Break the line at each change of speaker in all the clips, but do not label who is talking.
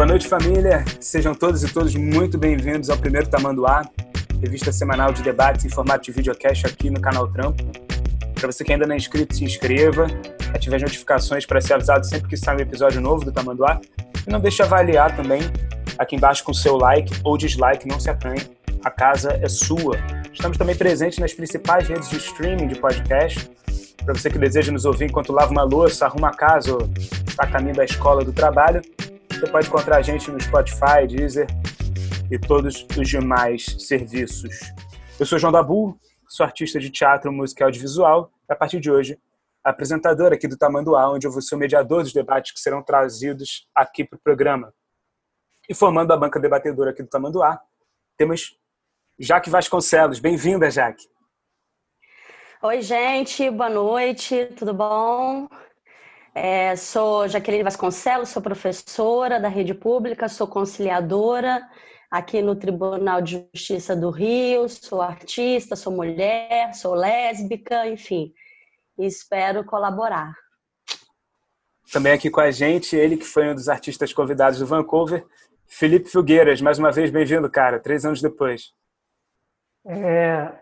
Boa noite, família. Sejam todos e todas muito bem-vindos ao primeiro Tamanduá, revista semanal de debates em formato de videocast aqui no canal Trampo. Para você que ainda não é inscrito, se inscreva, ative as notificações para ser avisado sempre que sair um episódio novo do Tamanduá. E não deixe de avaliar também aqui embaixo com seu like ou dislike, não se acanhe. A casa é sua. Estamos também presentes nas principais redes de streaming de podcast. Para você que deseja nos ouvir enquanto lava uma louça, arruma a casa ou está caminho da escola do trabalho, você pode encontrar a gente no Spotify, Deezer e todos os demais serviços. Eu sou João Dabu, sou artista de teatro, música e audiovisual e a partir de hoje apresentador aqui do Tamanduá, onde eu vou ser o mediador dos debates que serão trazidos aqui para o programa. E formando a banca debatedora aqui do Tamanduá, temos Jaque Vasconcelos. Bem-vinda, Jaque.
Oi, gente, boa noite, tudo bom? É, sou Jaqueline Vasconcelos, sou professora da rede pública, sou conciliadora aqui no Tribunal de Justiça do Rio, sou artista, sou mulher, sou lésbica, enfim, espero colaborar.
Também aqui com a gente, ele que foi um dos artistas convidados do Vancouver, Felipe Filgueiras. Mais uma vez, bem-vindo, cara, três anos depois.
É,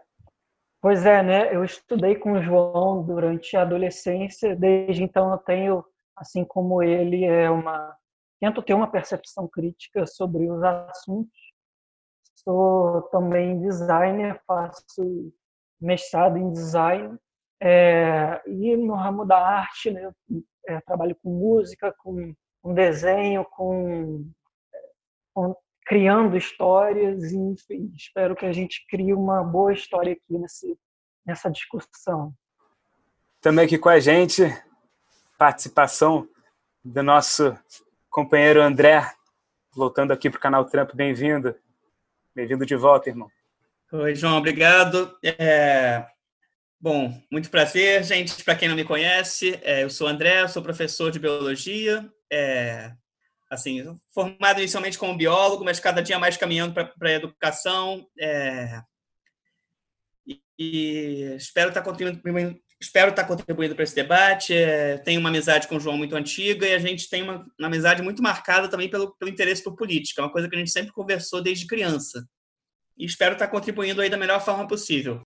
pois é, né? Eu estudei com o João durante a adolescência, desde então eu tenho, assim como ele, é uma tento ter uma percepção crítica sobre os assuntos. Sou também designer, faço mestrado em design é, e no ramo da arte, né? É, trabalho com música, com, com desenho, com, com criando histórias e enfim, espero que a gente crie uma boa história aqui nesse, nessa discussão.
Também aqui com a gente, participação do nosso companheiro André, voltando aqui para o canal Trampo, bem-vindo. Bem-vindo de volta, irmão.
Oi, João, obrigado. É... Bom, muito prazer, gente. Para quem não me conhece, é, eu sou André, sou professor de biologia, é, assim, formado inicialmente como biólogo, mas cada dia mais caminhando para a educação. É, e, espero estar contribuindo, espero estar contribuindo para esse debate. É, tenho uma amizade com o João muito antiga e a gente tem uma, uma amizade muito marcada também pelo, pelo interesse por política, uma coisa que a gente sempre conversou desde criança. E espero estar contribuindo aí da melhor forma possível.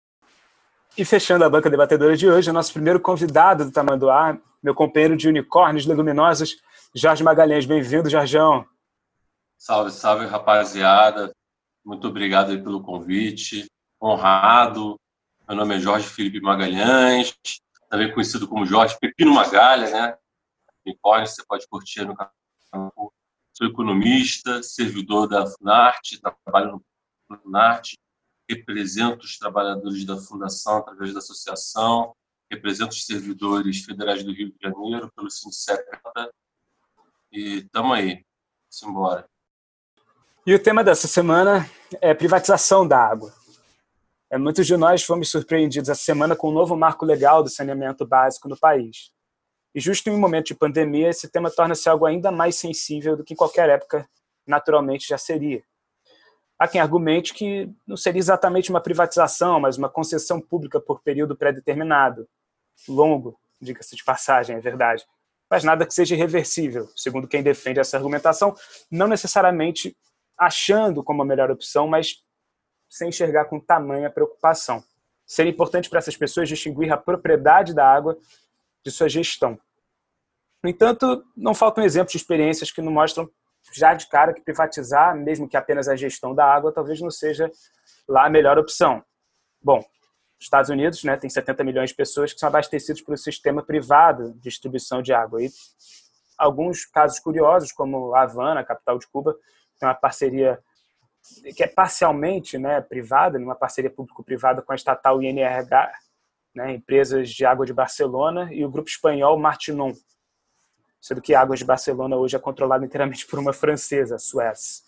E fechando a banca debatedora de hoje, o nosso primeiro convidado do Tamanduá, meu companheiro de unicórnios leguminosos, Jorge Magalhães, bem-vindo, Jorgeão.
Salve, salve, rapaziada. Muito obrigado pelo convite. Honrado. Meu nome é Jorge Felipe Magalhães, também conhecido como Jorge Pepino Magalha, né? Unicórnio, você pode curtir no canal. Sou economista, servidor da Funarte, trabalho no Funarte, represento os trabalhadores da Fundação através da associação, represento os servidores federais do Rio de Janeiro pelo Sindicato e estamos aí. Simbora.
E o tema dessa semana é privatização da água. É, muitos de nós fomos surpreendidos essa semana com o um novo marco legal do saneamento básico no país. E justo em um momento de pandemia, esse tema torna-se algo ainda mais sensível do que em qualquer época naturalmente já seria. Há quem argumente que não seria exatamente uma privatização, mas uma concessão pública por período pré-determinado. Longo, diga-se de passagem, é verdade mas nada que seja irreversível, segundo quem defende essa argumentação, não necessariamente achando como a melhor opção, mas sem enxergar com tamanha preocupação. Seria importante para essas pessoas distinguir a propriedade da água de sua gestão. No entanto, não faltam exemplos de experiências que nos mostram já de cara que privatizar, mesmo que apenas a gestão da água, talvez não seja lá a melhor opção. Bom, Estados Unidos né, tem 70 milhões de pessoas que são abastecidos por um sistema privado de distribuição de água. E alguns casos curiosos, como Havana, capital de Cuba, tem uma parceria que é parcialmente né, privada, uma parceria público-privada com a estatal INRH, né, empresas de água de Barcelona, e o grupo espanhol Martinon, sendo que a água de Barcelona hoje é controlada inteiramente por uma francesa, a Suez.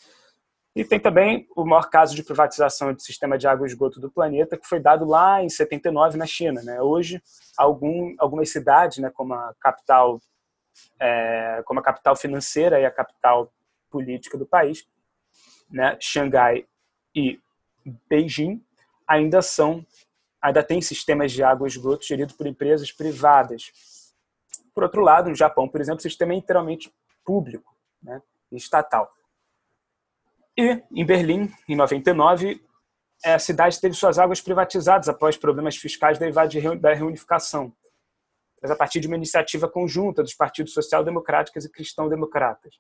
E tem também o maior caso de privatização do sistema de água e esgoto do planeta, que foi dado lá em 79 na China. Né? Hoje, algum, algumas cidades, né, como a capital, é, como a capital financeira e a capital política do país, né, Xangai e Beijing, ainda são, ainda têm sistemas de água e esgoto geridos por empresas privadas. Por outro lado, no Japão, por exemplo, o sistema é inteiramente público. Né? estatal. E, em Berlim, em 99, a cidade teve suas águas privatizadas após problemas fiscais derivados da reunificação, mas a partir de uma iniciativa conjunta dos partidos social-democráticos e cristão-democratas.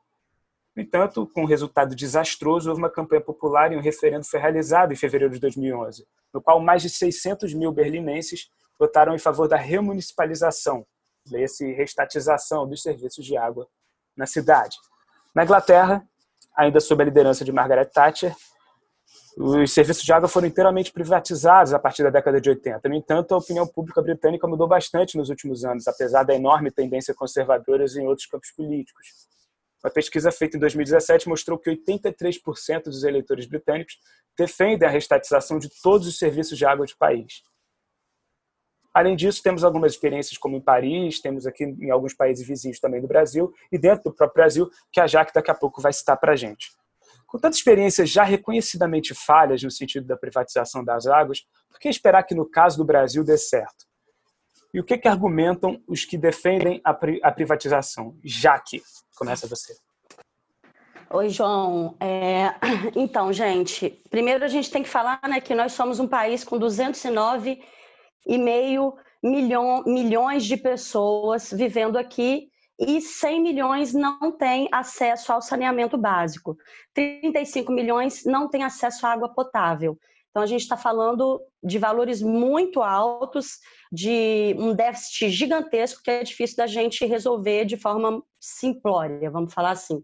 No entanto, com um resultado desastroso, houve uma campanha popular e um referendo foi realizado em fevereiro de 2011, no qual mais de 600 mil berlinenses votaram em favor da remunicipalização, leia-se restatização dos serviços de água na cidade. Na Inglaterra, ainda sob a liderança de Margaret Thatcher, os serviços de água foram inteiramente privatizados a partir da década de 80. No entanto, a opinião pública britânica mudou bastante nos últimos anos, apesar da enorme tendência conservadora em outros campos políticos. Uma pesquisa feita em 2017 mostrou que 83% dos eleitores britânicos defendem a restatização de todos os serviços de água do país. Além disso, temos algumas experiências como em Paris, temos aqui em alguns países vizinhos também do Brasil e dentro do próprio Brasil, que a Jaque daqui a pouco vai citar para a gente. Com tantas experiências já reconhecidamente falhas no sentido da privatização das águas, por que esperar que no caso do Brasil dê certo? E o que, que argumentam os que defendem a, pri a privatização? Jaque, começa você.
Oi, João. É... Então, gente, primeiro a gente tem que falar né, que nós somos um país com 209,5 milhão, milhões de pessoas vivendo aqui e 100 milhões não têm acesso ao saneamento básico. 35 milhões não têm acesso à água potável. Então, a gente está falando de valores muito altos, de um déficit gigantesco que é difícil da gente resolver de forma simplória, vamos falar assim.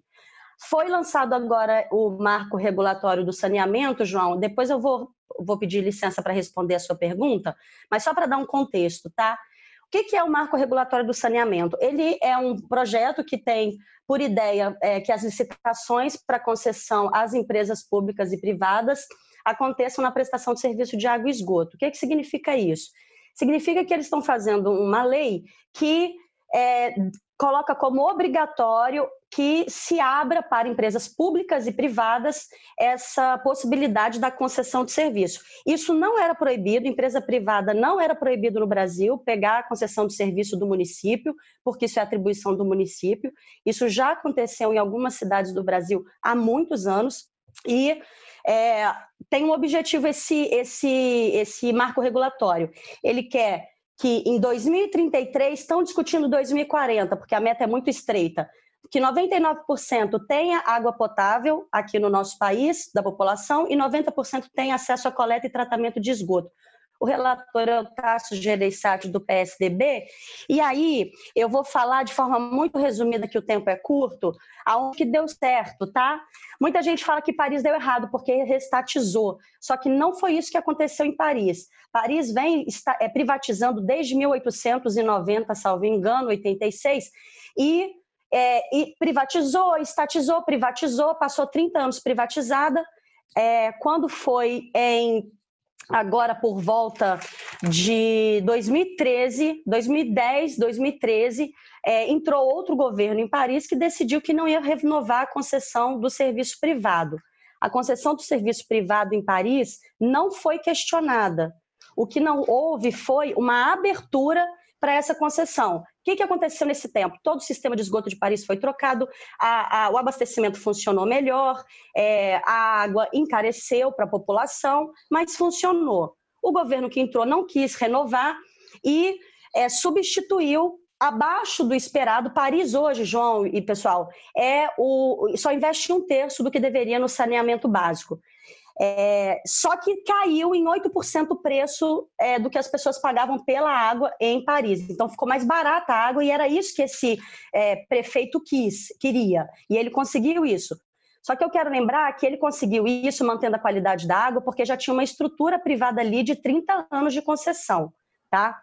Foi lançado agora o marco regulatório do saneamento, João. Depois eu vou, vou pedir licença para responder a sua pergunta, mas só para dar um contexto, tá? O que é o marco regulatório do saneamento? Ele é um projeto que tem por ideia é, que as licitações para concessão às empresas públicas e privadas aconteçam na prestação de serviço de água e esgoto. O que, que significa isso? Significa que eles estão fazendo uma lei que é, coloca como obrigatório que se abra para empresas públicas e privadas essa possibilidade da concessão de serviço. Isso não era proibido, empresa privada não era proibido no Brasil pegar a concessão de serviço do município, porque isso é atribuição do município. Isso já aconteceu em algumas cidades do Brasil há muitos anos e é, tem um objetivo esse, esse, esse marco regulatório. Ele quer que em 2033 estão discutindo 2040, porque a meta é muito estreita, que 99% tenha água potável aqui no nosso país, da população, e 90% tenha acesso a coleta e tratamento de esgoto o relator é o Tasso Gereissati, do PSDB, e aí eu vou falar de forma muito resumida, que o tempo é curto, aonde que deu certo, tá? Muita gente fala que Paris deu errado porque restatizou, só que não foi isso que aconteceu em Paris. Paris vem está, é, privatizando desde 1890, salvo engano, 86, e, é, e privatizou, estatizou, privatizou, passou 30 anos privatizada, é, quando foi em agora por volta de 2013, 2010, 2013, é, entrou outro governo em Paris que decidiu que não ia renovar a concessão do serviço privado. A concessão do serviço privado em Paris não foi questionada. O que não houve foi uma abertura para essa concessão. O que, que aconteceu nesse tempo? Todo o sistema de esgoto de Paris foi trocado, a, a, o abastecimento funcionou melhor, é, a água encareceu para a população, mas funcionou. O governo que entrou não quis renovar e é, substituiu abaixo do esperado. Paris hoje, João e pessoal, é o só investe um terço do que deveria no saneamento básico. É, só que caiu em 8% o preço é, do que as pessoas pagavam pela água em Paris. Então ficou mais barata a água e era isso que esse é, prefeito quis, queria. E ele conseguiu isso. Só que eu quero lembrar que ele conseguiu isso mantendo a qualidade da água porque já tinha uma estrutura privada ali de 30 anos de concessão. Tá?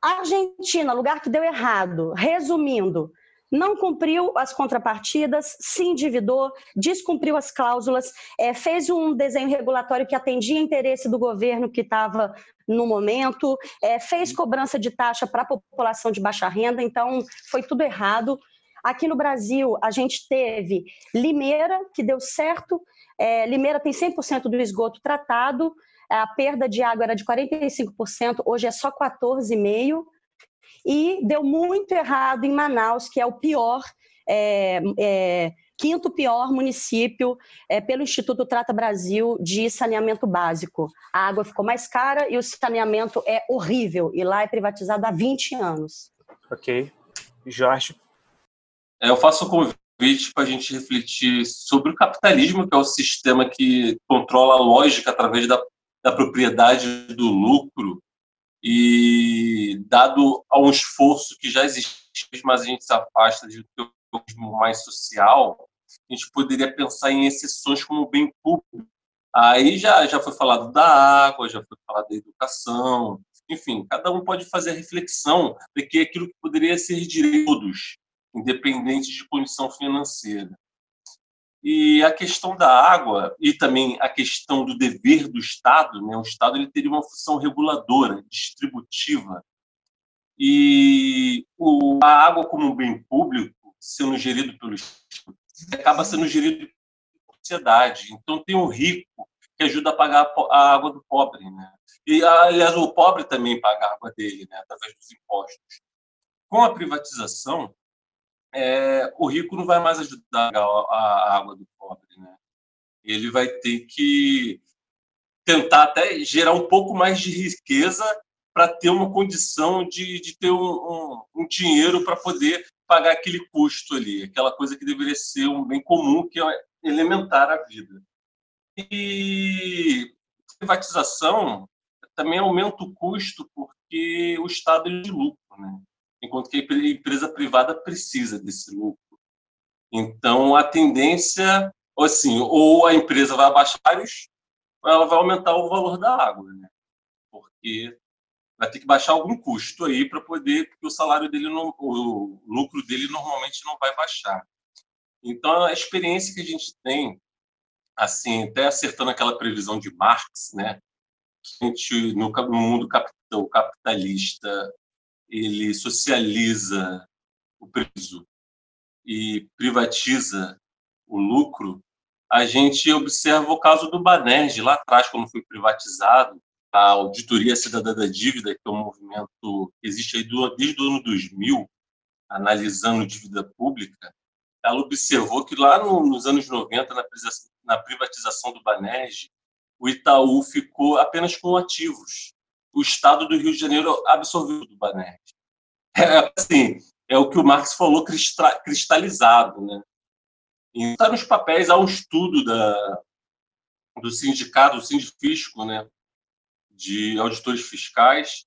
Argentina, lugar que deu errado, resumindo, não cumpriu as contrapartidas, se endividou, descumpriu as cláusulas, é, fez um desenho regulatório que atendia interesse do governo que estava no momento, é, fez cobrança de taxa para a população de baixa renda, então foi tudo errado. Aqui no Brasil, a gente teve Limeira, que deu certo, é, Limeira tem 100% do esgoto tratado, a perda de água era de 45%, hoje é só 14,5%. E deu muito errado em Manaus, que é o pior é, é, quinto pior município é, pelo Instituto Trata Brasil de saneamento básico. A água ficou mais cara e o saneamento é horrível. E lá é privatizado há 20 anos.
Ok. Jorge?
É, eu faço o convite para a gente refletir sobre o capitalismo, que é o sistema que controla a lógica através da, da propriedade do lucro e dado a um esforço que já existe, mas a gente se afasta de um mais social, a gente poderia pensar em exceções como bem público. Aí já, já foi falado da água, já foi falado da educação, enfim, cada um pode fazer a reflexão de que aquilo que poderia ser de todos, independente de condição financeira. E a questão da água e também a questão do dever do Estado, né? o Estado ele teria uma função reguladora, distributiva. E o, a água como um bem público, sendo gerido pelo Estado, acaba sendo gerido pela sociedade. Então tem o rico que ajuda a pagar a água do pobre. Né? E, aliás, o pobre também paga a água dele, né? através dos impostos. Com a privatização, é, o rico não vai mais ajudar a, água do pobre, né? Ele vai ter que tentar até gerar um pouco mais de riqueza para ter uma condição de, de ter um, um, um dinheiro para poder pagar aquele custo ali, aquela coisa que deveria ser um bem comum, que é elementar a vida. E privatização também aumenta o custo porque o Estado é de lucro, né? Enquanto que a empresa privada precisa desse lucro. Então, a tendência, assim, ou a empresa vai abaixar ou ela vai aumentar o valor da água, né? Porque vai ter que baixar algum custo aí para poder, porque o salário dele, não, o lucro dele normalmente não vai baixar. Então, a experiência que a gente tem, assim, até acertando aquela previsão de Marx, né? Que a gente, no, no mundo capital, capitalista, ele socializa o preço e privatiza o lucro, a gente observa o caso do Banerj, lá atrás, quando foi privatizado, a Auditoria Cidadã da Dívida, que é um movimento que existe aí desde o ano 2000, analisando dívida pública, ela observou que lá nos anos 90, na privatização do Banerj, o Itaú ficou apenas com ativos o Estado do Rio de Janeiro absorveu do Banerj. É, assim, é o que o Marx falou cristalizado. Né? Está nos papéis, há um estudo da, do sindicato, do Sindifisco, né? de auditores fiscais,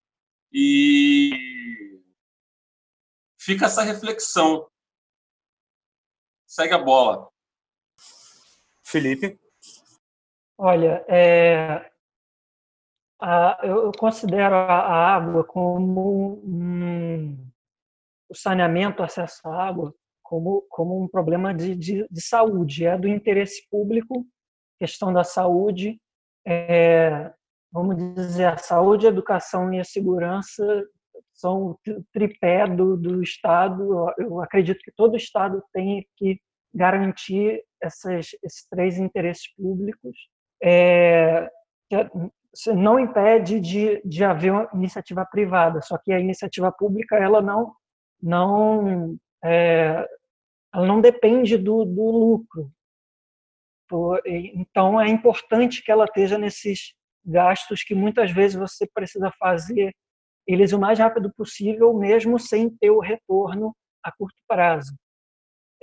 e fica essa reflexão. Segue a bola.
Felipe?
Olha, é, a, eu, considero a, água como um, o saneamento, o acesso à água, como, como um problema de, de, de saúde, é do interesse público, questão da saúde, é, vamos dizer, a saúde, a educação e a segurança são o tripé do, do Estado. Eu acredito que todo Estado tem que garantir essas, esses três interesses públicos. É, não impede de, de haver uma iniciativa privada, só que a iniciativa pública ela não não é, ela não depende do, do lucro. Então é importante que ela esteja nesses gastos que muitas vezes você precisa fazer eles o mais rápido possível, mesmo sem ter o retorno a curto prazo.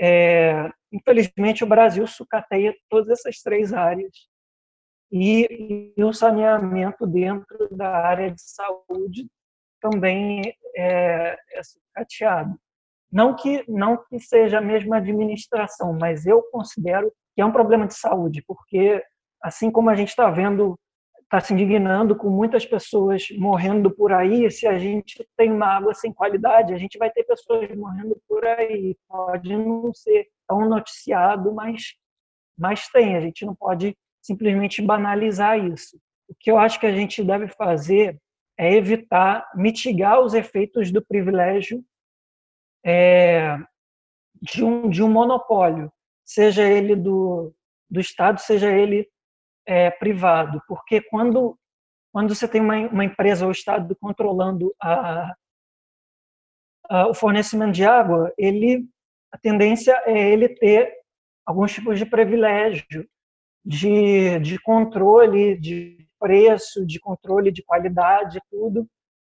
É, infelizmente, o Brasil sucateia todas essas três áreas e, e o saneamento dentro da área de saúde também é, é sucateado. Não que, não que seja a mesma administração, mas eu considero que é um problema de saúde, porque assim como a gente está vendo, está se indignando com muitas pessoas morrendo por aí, se a gente tem uma água sem qualidade, a gente vai ter pessoas morrendo por aí. Pode não ser tão noticiado, mas, mas tem. A gente não pode simplesmente banalizar isso. O que eu acho que a gente deve fazer é evitar mitigar os efeitos do privilégio é, de, um, de um monopólio, seja ele do, do Estado, seja ele é, privado. Porque quando, quando você tem uma, uma empresa ou Estado controlando a, a, o fornecimento de água, ele, a tendência é ele ter alguns tipos de privilégio, de, de controle de preço, de controle de qualidade, tudo.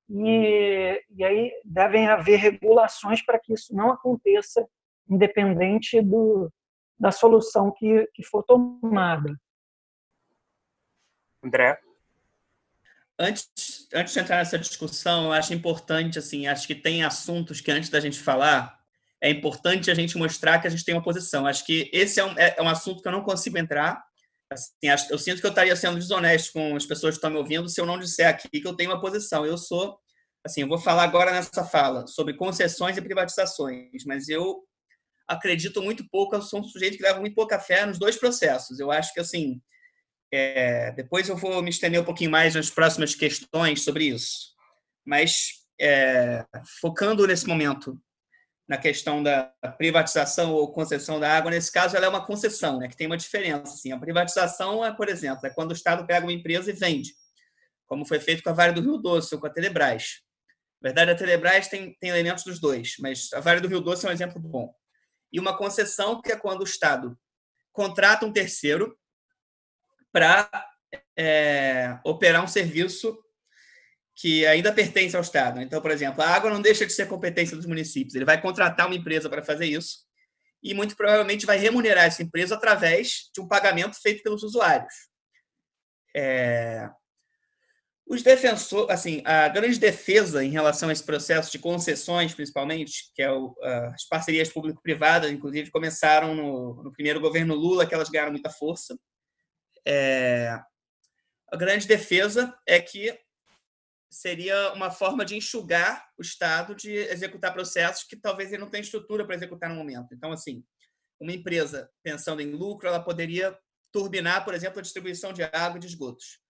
E, e aí devem haver regulações para que isso não aconteça, independente do, da solução que, que for tomada.
André?
Antes, antes de entrar nessa discussão, eu acho importante, assim, acho que tem assuntos que antes da gente falar, é importante a gente mostrar que a gente tem uma posição. Acho que esse é um, é, é um assunto que eu não consigo entrar. Assim, eu sinto que eu estaria sendo desonesto com as pessoas que estão me ouvindo se eu não disser aqui que eu tenho uma posição. Eu sou, assim, eu vou falar agora nessa fala sobre concessões e privatizações, mas eu acredito muito pouco, eu sou um sujeito que leva muito pouca fé nos dois processos. Eu acho que, assim, é, depois eu vou me estender um pouquinho mais nas próximas questões sobre isso. Mas, é, focando nesse momento na questão da privatização ou concessão da água, nesse caso ela é uma concessão, né, que tem uma diferença. Assim. A privatização, é, por exemplo, é quando o Estado pega uma empresa e vende, como foi feito com a Vale do Rio Doce ou com a Telebrás. Na verdade, a Telebrás tem, tem elementos dos dois, mas a Vale do Rio Doce é um exemplo bom. E uma concessão, que é quando o Estado contrata um terceiro para é, operar um serviço que ainda pertence ao Estado. Então, por exemplo, a água não deixa de ser competência dos municípios. Ele vai contratar uma empresa para fazer isso e muito provavelmente vai remunerar essa empresa através de um pagamento feito pelos usuários. É... Os defensores, assim, a grande defesa em relação a esse processo de concessões, principalmente, que é o, as parcerias público-privadas, inclusive começaram no, no primeiro governo Lula, que elas ganharam muita força. É, a grande defesa é que seria uma forma de enxugar o Estado de executar processos que talvez ele não tenha estrutura para executar no momento. Então, assim, uma empresa pensando em lucro, ela poderia turbinar, por exemplo, a distribuição de água e de esgotos.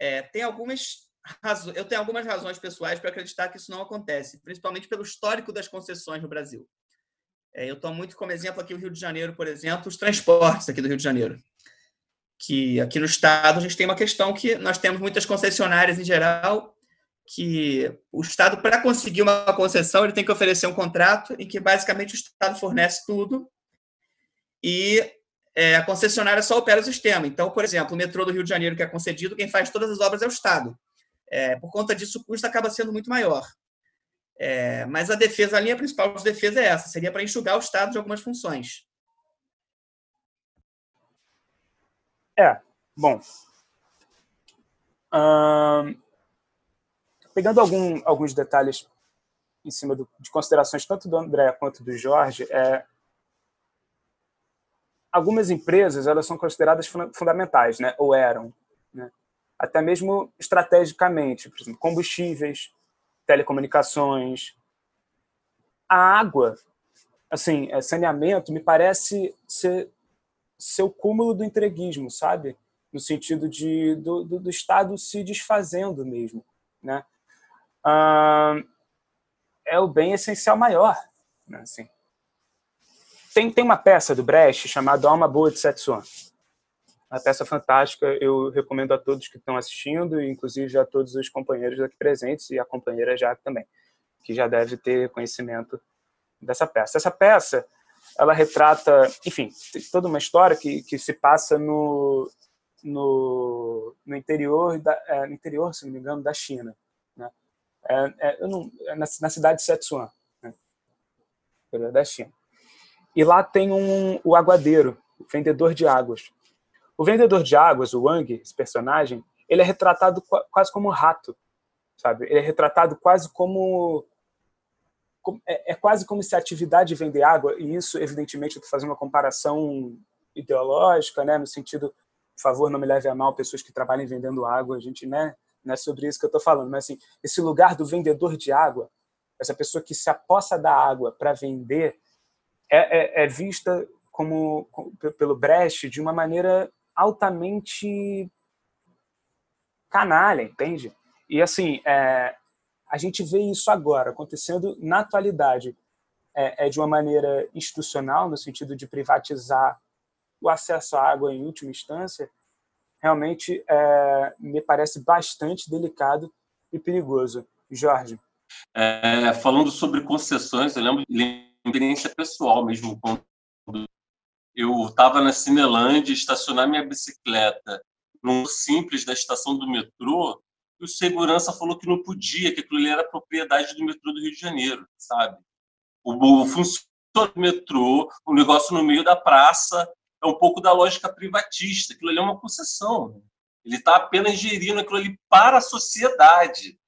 É, tem algumas razões, eu tenho algumas razões pessoais para acreditar que isso não acontece, principalmente pelo histórico das concessões no Brasil. É, eu tomo muito como exemplo aqui o Rio de Janeiro, por exemplo, os transportes aqui do Rio de Janeiro que aqui no estado a gente tem uma questão que nós temos muitas concessionárias em geral que o estado para conseguir uma concessão ele tem que oferecer um contrato em que basicamente o estado fornece tudo e é, a concessionária só opera o sistema. Então, por exemplo, o metrô do Rio de Janeiro que é concedido, quem faz todas as obras é o estado. É, por conta disso, o custo acaba sendo muito maior. É, mas a defesa, a linha principal de defesa é essa, seria para enxugar o estado de algumas funções.
É, bom. Pegando algum, alguns detalhes em cima do, de considerações tanto do André quanto do Jorge, é, algumas empresas elas são consideradas fundamentais, né? ou eram, né? até mesmo estrategicamente, por exemplo, combustíveis, telecomunicações, a água, assim, é, saneamento, me parece ser seu cúmulo do entreguismo, sabe? No sentido de do, do, do Estado se desfazendo mesmo, né? É o bem essencial maior, né? Assim. Tem, tem uma peça do Brecht chamada Alma Boa de Setsuan. Uma peça fantástica, eu recomendo a todos que estão assistindo, inclusive a todos os companheiros aqui presentes e a companheira já também, que já deve ter conhecimento dessa peça. Essa peça ela retrata, enfim, toda uma história que, que se passa no, no, no interior, da, é, no interior, se não me engano, da China. É, é, não, é na, na, cidade de Sichuan, né? da China. E lá tem um, o aguadeiro, o vendedor de águas. O vendedor de águas, o Wang, esse personagem, ele é retratado quase como um rato, sabe? Ele é retratado quase como é, é, quase como se a atividade vender água, e isso, evidentemente, eu estou fazendo uma comparação ideológica, né, no sentido, por favor, não me leve a mal pessoas que trabalhem vendendo água, a gente, né, não é sobre isso que eu estou falando, mas assim, esse lugar do vendedor de água, essa pessoa que se apossa da água para vender, é, é, é, vista como, como pelo Brecht de uma maneira altamente canalha, entende? E assim, é, a gente vê isso agora acontecendo na atualidade, é, é de uma maneira institucional, no sentido de privatizar o acesso à água em última instância, realmente é, me parece bastante delicado e perigoso. Jorge.
É, falando sobre concessões, eu lembro de experiência pessoal mesmo, quando eu estava na Cinelândia, estacionar minha bicicleta num simples da estação do metrô, e o segurança falou que não podia, que aquilo era propriedade do metrô do Rio de Janeiro, sabe? O, o funcionário do metrô, o negócio no meio da praça, é um pouco da lógica privatista, aquilo ali é uma concessão. Né? Ele está apenas gerindo aquilo ali para a sociedade.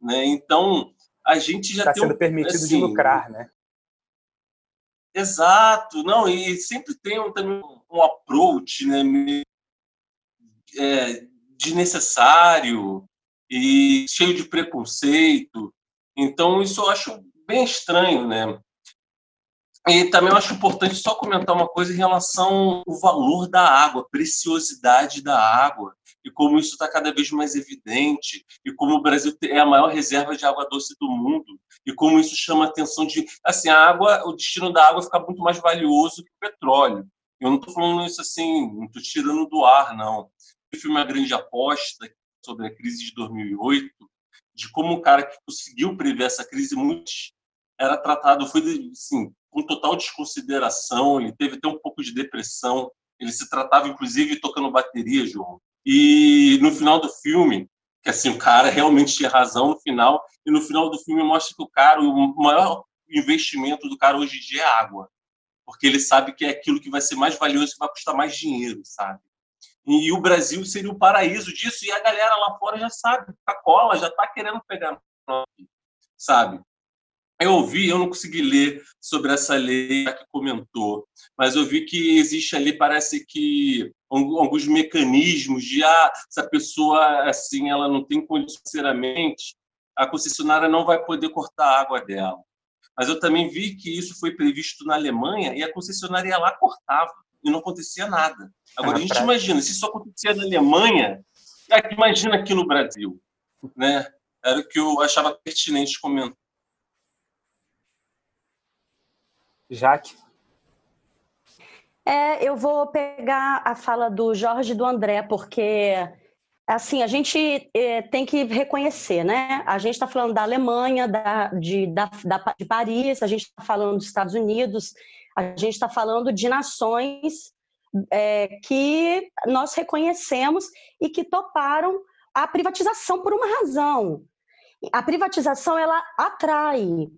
Né? Então, a gente já
está sendo um, permitido assim, de lucrar, né?
Exato, não, e sempre tem um, também um approach né, é, desnecessário e cheio de preconceito. Então, isso eu acho bem estranho, né? E também eu acho importante só comentar uma coisa em relação ao valor da água, preciosidade da água, e como isso está cada vez mais evidente, e como o Brasil é a maior reserva de água doce do mundo, e como isso chama a atenção de, assim, a água, o destino da água fica muito mais valioso que o petróleo. Eu não estou falando isso assim, não estou tirando do ar, não. O filme A Grande Aposta, sobre a crise de 2008, de como um cara que conseguiu prever essa crise muito era tratado, foi assim, com total desconsideração, ele teve até um pouco de depressão, ele se tratava inclusive tocando bateria, João. E no final do filme, que assim, o cara realmente tinha razão no final, e no final do filme mostra que o cara, o maior investimento do cara hoje em dia é água. Porque ele sabe que é aquilo que vai ser mais valioso, que vai custar mais dinheiro, sabe? E, o Brasil seria o paraíso disso, e a galera lá fora já sabe, a cola já está querendo pegar, sabe? Eu ouvi, eu não consegui ler sobre essa lei que comentou, mas eu vi que existe ali, parece que alguns mecanismos de ah, se a pessoa assim ela não tem condições financeiramente, a concessionária não vai poder cortar a água dela. Mas eu também vi que isso foi previsto na Alemanha e a concessionária lá cortava e não acontecia nada. Agora, a gente imagina, se isso acontecia na Alemanha, imagina aqui no Brasil. Né? Era o que eu achava pertinente comentar.
Jaque?
É, eu vou pegar a fala do Jorge e do André, porque assim a gente é, tem que reconhecer, né? A gente está falando da Alemanha, da, de, da, da, de Paris, a gente está falando dos Estados Unidos, a gente está falando de nações é, que nós reconhecemos e que toparam a privatização por uma razão. A privatização ela atrai,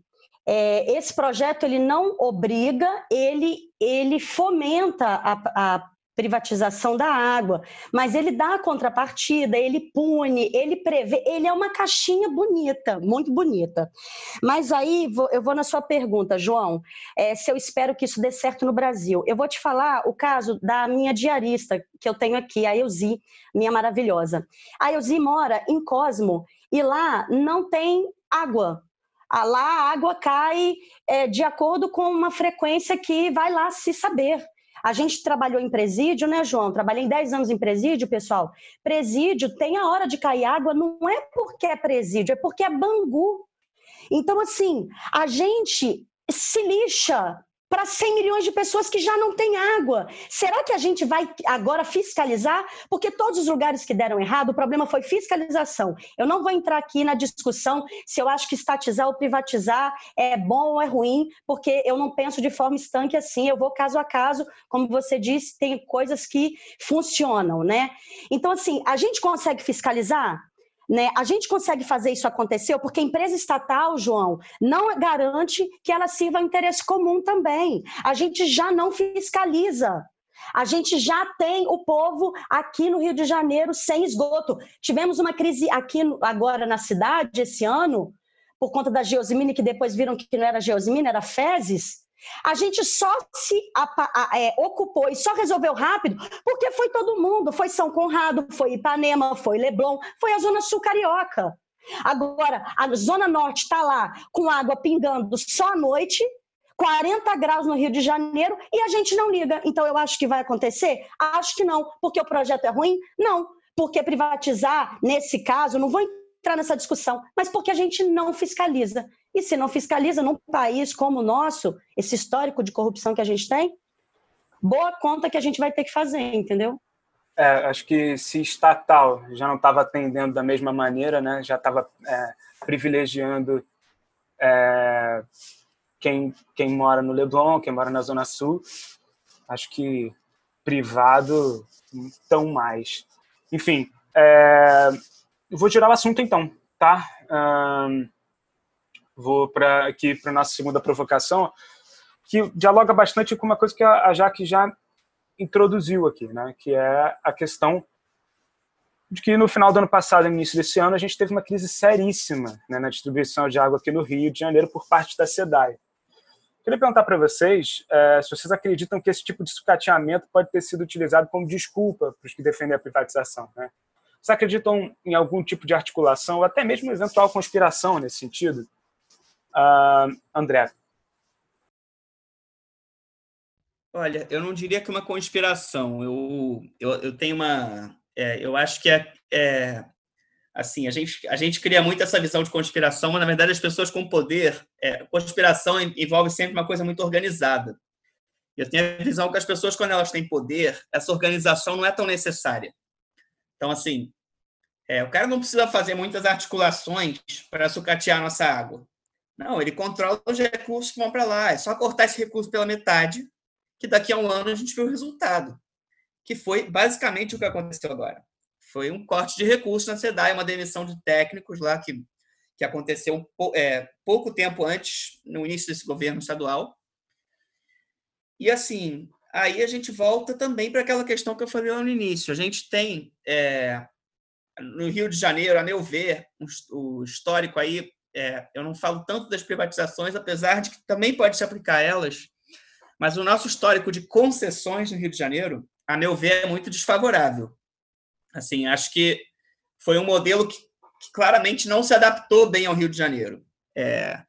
é, esse projeto ele não obriga, ele, ele fomenta a, a privatização da água, mas ele dá a contrapartida, ele pune, ele prevê, ele é uma caixinha bonita, muito bonita. Mas aí eu vou na sua pergunta, João, é, se eu espero que isso dê certo no Brasil. Eu vou te falar o caso da minha diarista que eu tenho aqui, a Elzi, minha maravilhosa. A Elzi mora em Cosmo e lá não tem água lá a água cai é, de acordo com uma frequência que vai lá se saber. A gente trabalhou em presídio, né, João? Trabalhei 10 anos em presídio, pessoal. Presídio tem a hora de cair água, não é porque é presídio, é porque é bangu. Então, assim, a gente se lixa para 100 milhões de pessoas que já não têm água. Será que a gente vai agora fiscalizar? Porque todos os lugares que deram errado, o problema foi fiscalização. Eu não vou entrar aqui na discussão se eu acho que estatizar ou privatizar é bom ou é ruim, porque eu não penso de forma estanque assim, eu vou caso a caso, como você disse, tem coisas que funcionam, né? Então, assim, a gente consegue fiscalizar? Né? A gente consegue fazer isso acontecer porque a empresa estatal, João, não garante que ela sirva ao interesse comum também. A gente já não fiscaliza. A gente já tem o povo aqui no Rio de Janeiro sem esgoto. Tivemos uma crise aqui agora na cidade esse ano, por conta da geosimine, que depois viram que não era geosimine, era fezes. A gente só se é, ocupou e só resolveu rápido porque foi todo mundo. Foi São Conrado, foi Ipanema, foi Leblon, foi a Zona Sul Carioca. Agora, a Zona Norte está lá com água pingando só à noite, 40 graus no Rio de Janeiro, e a gente não liga. Então, eu acho que vai acontecer? Acho que não. Porque o projeto é ruim? Não. Porque privatizar, nesse caso, não vou entrar nessa discussão, mas porque a gente não fiscaliza. E se não fiscaliza num país como o nosso, esse histórico de corrupção que a gente tem, boa conta que a gente vai ter que fazer, entendeu?
É, acho que se estatal já não estava atendendo da mesma maneira, né, já estava é, privilegiando é, quem, quem mora no Leblon, quem mora na Zona Sul, Acho que privado, tão mais. Enfim, é, vou tirar o assunto então, tá? Um, vou para aqui para nossa segunda provocação, que dialoga bastante com uma coisa que a Jaque já introduziu aqui, né? Que é a questão de que no final do ano passado, no início desse ano, a gente teve uma crise seríssima né, na distribuição de água aqui no Rio de Janeiro por parte da SEDAI. Queria perguntar para vocês é, se vocês acreditam que esse tipo de sucateamento pode ter sido utilizado como desculpa para os que defendem a privatização. Né? Vocês acreditam em algum tipo de articulação, ou até mesmo eventual conspiração nesse sentido? Uh, André.
Olha, eu não diria que uma conspiração. Eu, eu, eu tenho uma. É, eu acho que é, é assim, a gente, a gente cria muito essa visão de conspiração, mas na verdade as pessoas com poder, é, conspiração envolve sempre uma coisa muito organizada. Eu tenho a visão que as pessoas, quando elas têm poder, essa organização não é tão necessária. Então, assim, é, o cara não precisa fazer muitas articulações para sucatear nossa água. Não, ele controla os recursos que vão para lá. É só cortar esse recurso pela metade, que daqui a um ano a gente vê o resultado. Que foi basicamente o que aconteceu agora foi um corte de recursos na SEDAI, uma demissão de técnicos lá que, que aconteceu é, pouco tempo antes, no início desse governo estadual. E assim, aí a gente volta também para aquela questão que eu falei lá no início. A gente tem é, no Rio de Janeiro, a meu ver, o histórico aí, é, eu não falo tanto das privatizações, apesar de que também pode se aplicar a elas, mas o nosso histórico de concessões no Rio de Janeiro, a meu ver, é muito desfavorável. Assim, acho que foi um modelo que, que claramente não se adaptou bem ao Rio de Janeiro. É,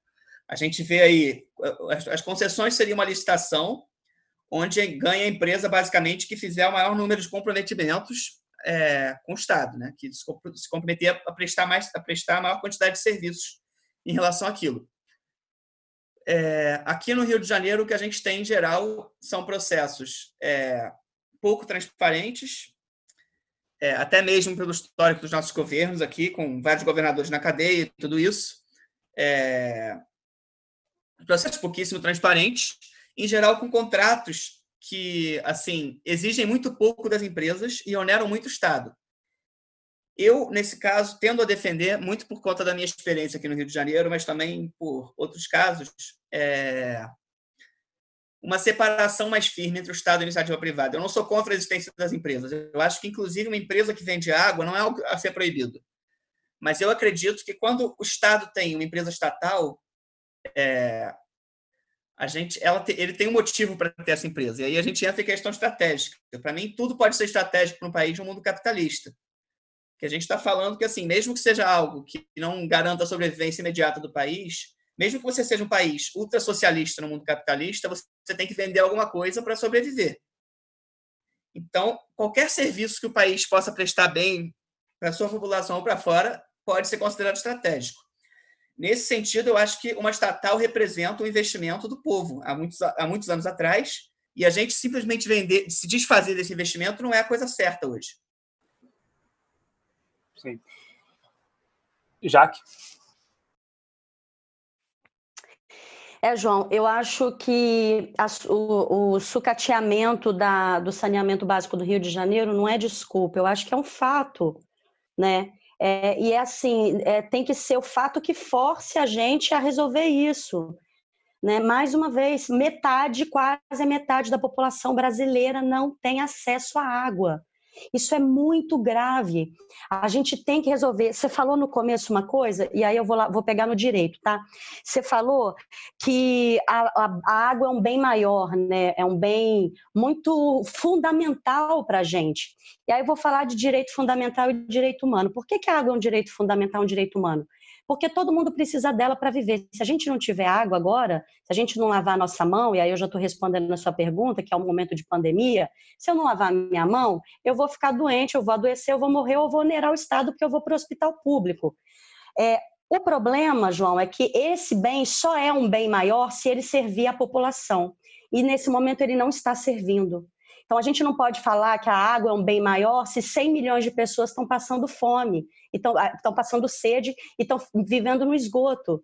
a gente vê aí, as, as concessões seria uma licitação onde ganha a empresa basicamente que fizer o maior número de comprometimentos é, com o Estado, né? que se, se comprometer a prestar, mais, a prestar a maior quantidade de serviços em relação àquilo. É, aqui no Rio de Janeiro, o que a gente tem em geral são processos é, pouco transparentes, é, até mesmo pelo histórico dos nossos governos aqui, com vários governadores na cadeia e tudo isso. É, processos pouquíssimo transparentes, em geral com contratos que assim exigem muito pouco das empresas e oneram muito o Estado. Eu, nesse caso, tendo a defender, muito por conta da minha experiência aqui no Rio de Janeiro, mas também por outros casos, é, uma separação mais firme entre o Estado e a iniciativa privada. Eu não sou contra a existência das empresas. Eu acho que, inclusive, uma empresa que vende água não é algo a ser proibido. Mas eu acredito que quando o Estado tem uma empresa estatal, é, a gente, ela ele tem um motivo para ter essa empresa. E aí a gente entra em questão estratégica. Para mim, tudo pode ser estratégico para um país no mundo capitalista. Que a gente está falando que, assim, mesmo que seja algo que não garanta a sobrevivência imediata do país, mesmo que você seja um país ultra socialista no mundo capitalista, você tem que vender alguma coisa para sobreviver. Então, qualquer serviço que o país possa prestar bem para sua população ou para fora pode ser considerado estratégico. Nesse sentido, eu acho que uma estatal representa o investimento do povo há muitos, há muitos anos atrás, e a gente simplesmente vender, se desfazer desse investimento não é a coisa certa hoje.
Sim. Jaque?
É, João, eu acho que a, o, o, sucateamento da, do saneamento básico do Rio de Janeiro não é desculpa, eu acho que é um fato, né? É, e é assim, é, tem que ser o fato que force a gente a resolver isso. Né? Mais uma vez, metade, quase metade da população brasileira não tem acesso à água. Isso é muito grave. A gente tem que resolver. Você falou no começo uma coisa, e aí eu vou, lá, vou pegar no direito, tá? Você falou que a, a, a água é um bem maior, né? É um bem muito fundamental para a gente. E aí eu vou falar de direito fundamental e direito humano. Por que, que a água é um direito fundamental um direito humano? Porque todo mundo precisa dela para viver. Se a gente não tiver água agora, se a gente não lavar a nossa mão, e aí eu já estou respondendo na sua pergunta, que é um momento de pandemia, se eu não lavar a minha mão, eu vou ficar doente, eu vou adoecer, eu vou morrer, eu vou onerar o Estado, porque eu vou para o hospital público. É, o problema, João, é que esse bem só é um bem maior se ele servir à população. E nesse momento ele não está servindo. Então, a gente não pode falar que a água é um bem maior se 100 milhões de pessoas estão passando fome, estão, estão passando sede e estão vivendo no esgoto.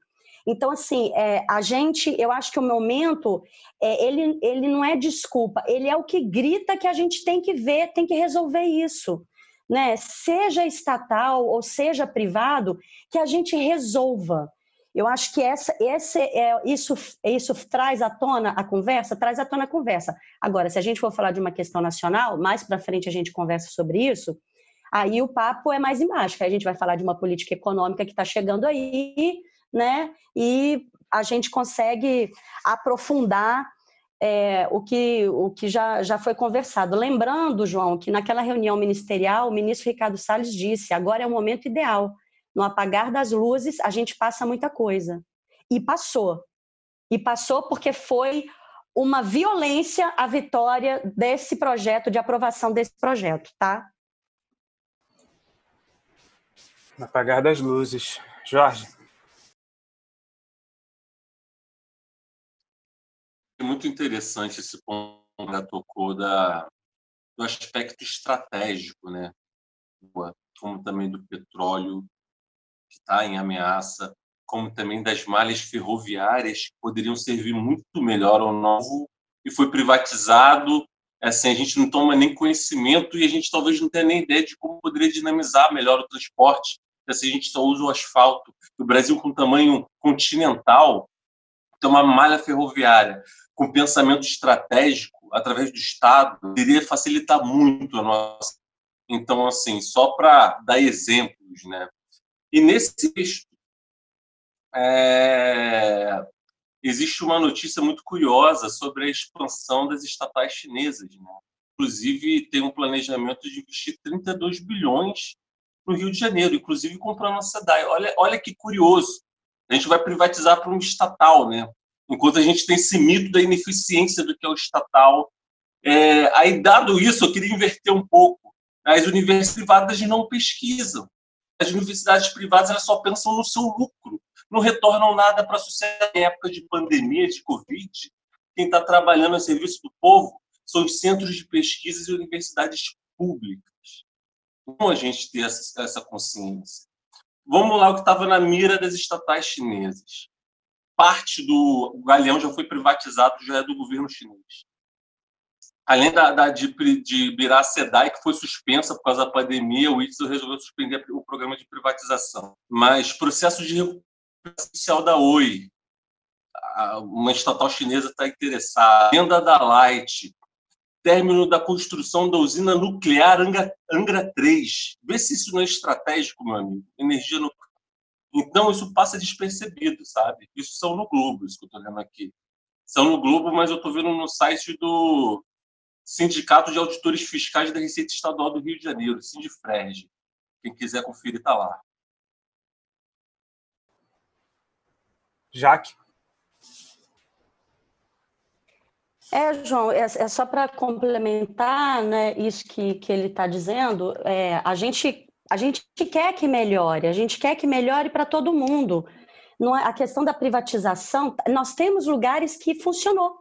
Então, assim, é, a gente, eu acho que o momento, é, ele, ele não é desculpa, ele é o que grita que a gente tem que ver, tem que resolver isso. Né? Seja estatal ou seja privado, que a gente resolva. Eu acho que essa, esse, é, isso, isso traz à tona a conversa, traz à tona a conversa. Agora, se a gente for falar de uma questão nacional, mais para frente a gente conversa sobre isso, aí o papo é mais embaixo, a gente vai falar de uma política econômica que está chegando aí, né? E a gente consegue aprofundar é, o que, o que já, já foi conversado. Lembrando, João, que naquela reunião ministerial, o ministro Ricardo Salles disse: agora é o momento ideal. No apagar das luzes, a gente passa muita coisa. E passou. E passou porque foi uma violência a vitória desse projeto, de aprovação desse projeto, tá?
No apagar das luzes. Jorge.
É muito interessante esse ponto que ela tocou da, do aspecto estratégico, né? como também do petróleo que está em ameaça, como também das malhas ferroviárias que poderiam servir muito melhor ao novo e foi privatizado. Assim, a gente não toma nem conhecimento e a gente talvez não tenha nem ideia de como poderia dinamizar melhor o transporte. Se a gente só usa o asfalto, o Brasil com tamanho continental tem uma malha ferroviária com pensamento estratégico através do Estado, iria facilitar muito a nossa. Então, assim, só para dar exemplos, né? E nesse texto, é... existe uma notícia muito curiosa sobre a expansão das estatais chinesas, né? Inclusive, tem um planejamento de investir 32 bilhões no Rio de Janeiro, inclusive comprando a SEDAI. Olha, olha que curioso. A gente vai privatizar para um estatal, né? enquanto a gente tem esse mito da ineficiência do que é o estatal. É, aí, dado isso, eu queria inverter um pouco. As universidades privadas não pesquisam. As universidades privadas elas só pensam no seu lucro, não retornam nada para a sociedade. Em época de pandemia, de Covid, quem está trabalhando a serviço do povo são os centros de pesquisas e universidades públicas. Como a gente ter essa, essa consciência? Vamos lá, o que estava na mira das estatais chinesas parte do Galeão já foi privatizado, já é do governo chinês. Além da, da de, de SEDAI, que foi suspensa por causa da pandemia, o Itzel resolveu suspender o programa de privatização. Mas processo de recuperação da Oi, uma estatal chinesa está interessada, venda da Light, término da construção da usina nuclear Angra, Angra 3. Vê se isso não é estratégico, meu amigo. Energia nuclear então, isso passa despercebido, sabe? Isso são no Globo, isso que eu estou vendo aqui. São no Globo, mas eu estou vendo no site do Sindicato de Auditores Fiscais da Receita Estadual do Rio de Janeiro, Sindifreg. Quem quiser conferir, está lá.
Jaque.
É, João, é, é só para complementar né, isso que, que ele está dizendo. É, a gente a gente quer que melhore, a gente quer que melhore para todo mundo. Não é, a questão da privatização, nós temos lugares que funcionou.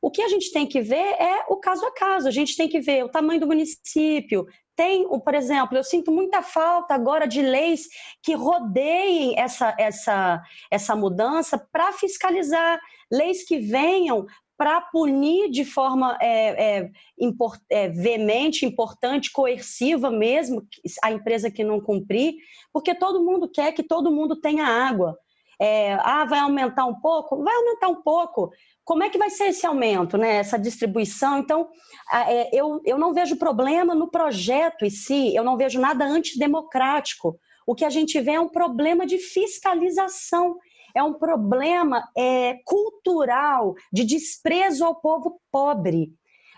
O que a gente tem que ver é o caso a caso, a gente tem que ver o tamanho do município. Tem, por exemplo, eu sinto muita falta agora de leis que rodeiem essa, essa, essa mudança para fiscalizar, leis que venham para punir de forma é, é, import, é, veemente, importante, coerciva mesmo a empresa que não cumprir, porque todo mundo quer que todo mundo tenha água. É, ah, vai aumentar um pouco? Vai aumentar um pouco. Como é que vai ser esse aumento, né? essa distribuição? Então, é, eu, eu não vejo problema no projeto em si, eu não vejo nada antidemocrático. O que a gente vê é um problema de fiscalização é um problema é, cultural de desprezo ao povo pobre,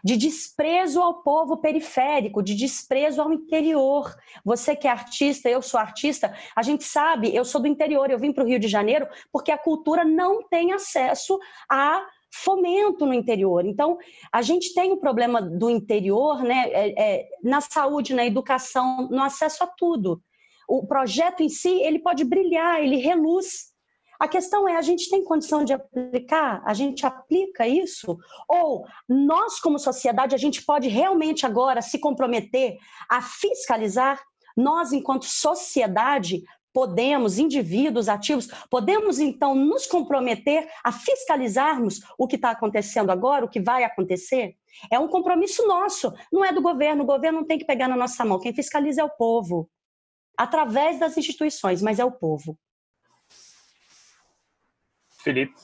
de desprezo ao povo periférico, de desprezo ao interior. Você que é artista, eu sou artista, a gente sabe, eu sou do interior, eu vim para o Rio de Janeiro porque a cultura não tem acesso a fomento no interior. Então, a gente tem o problema do interior, né, é, é, na saúde, na educação, no acesso a tudo. O projeto em si, ele pode brilhar, ele reluz, a questão é: a gente tem condição de aplicar? A gente aplica isso? Ou nós, como sociedade, a gente pode realmente agora se comprometer a fiscalizar? Nós, enquanto sociedade, podemos, indivíduos ativos, podemos então nos comprometer a fiscalizarmos o que está acontecendo agora, o que vai acontecer? É um compromisso nosso, não é do governo. O governo não tem que pegar na nossa mão. Quem fiscaliza é o povo, através das instituições, mas é o povo.
Felipe.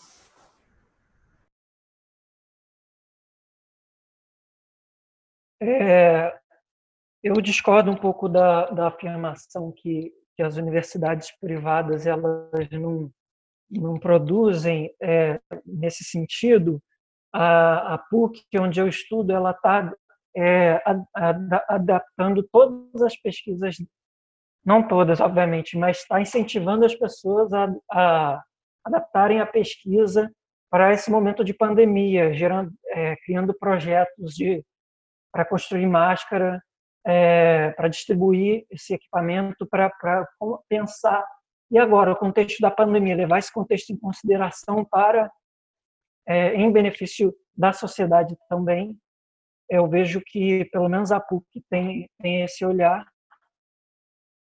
É, eu discordo um pouco da, da afirmação que, que as universidades privadas elas não, não produzem é, nesse sentido. A, a, PUC, onde eu estudo, ela está é, adaptando todas as pesquisas, não todas, obviamente, mas está incentivando as pessoas a, a adaptarem a pesquisa para esse momento de pandemia, gerando, é, criando projetos de para construir máscara, é, para distribuir esse equipamento, para pensar. E agora, o contexto da pandemia, levar esse contexto em consideração para, é, em benefício da sociedade também. Eu vejo que, pelo menos a PUC tem, tem esse olhar.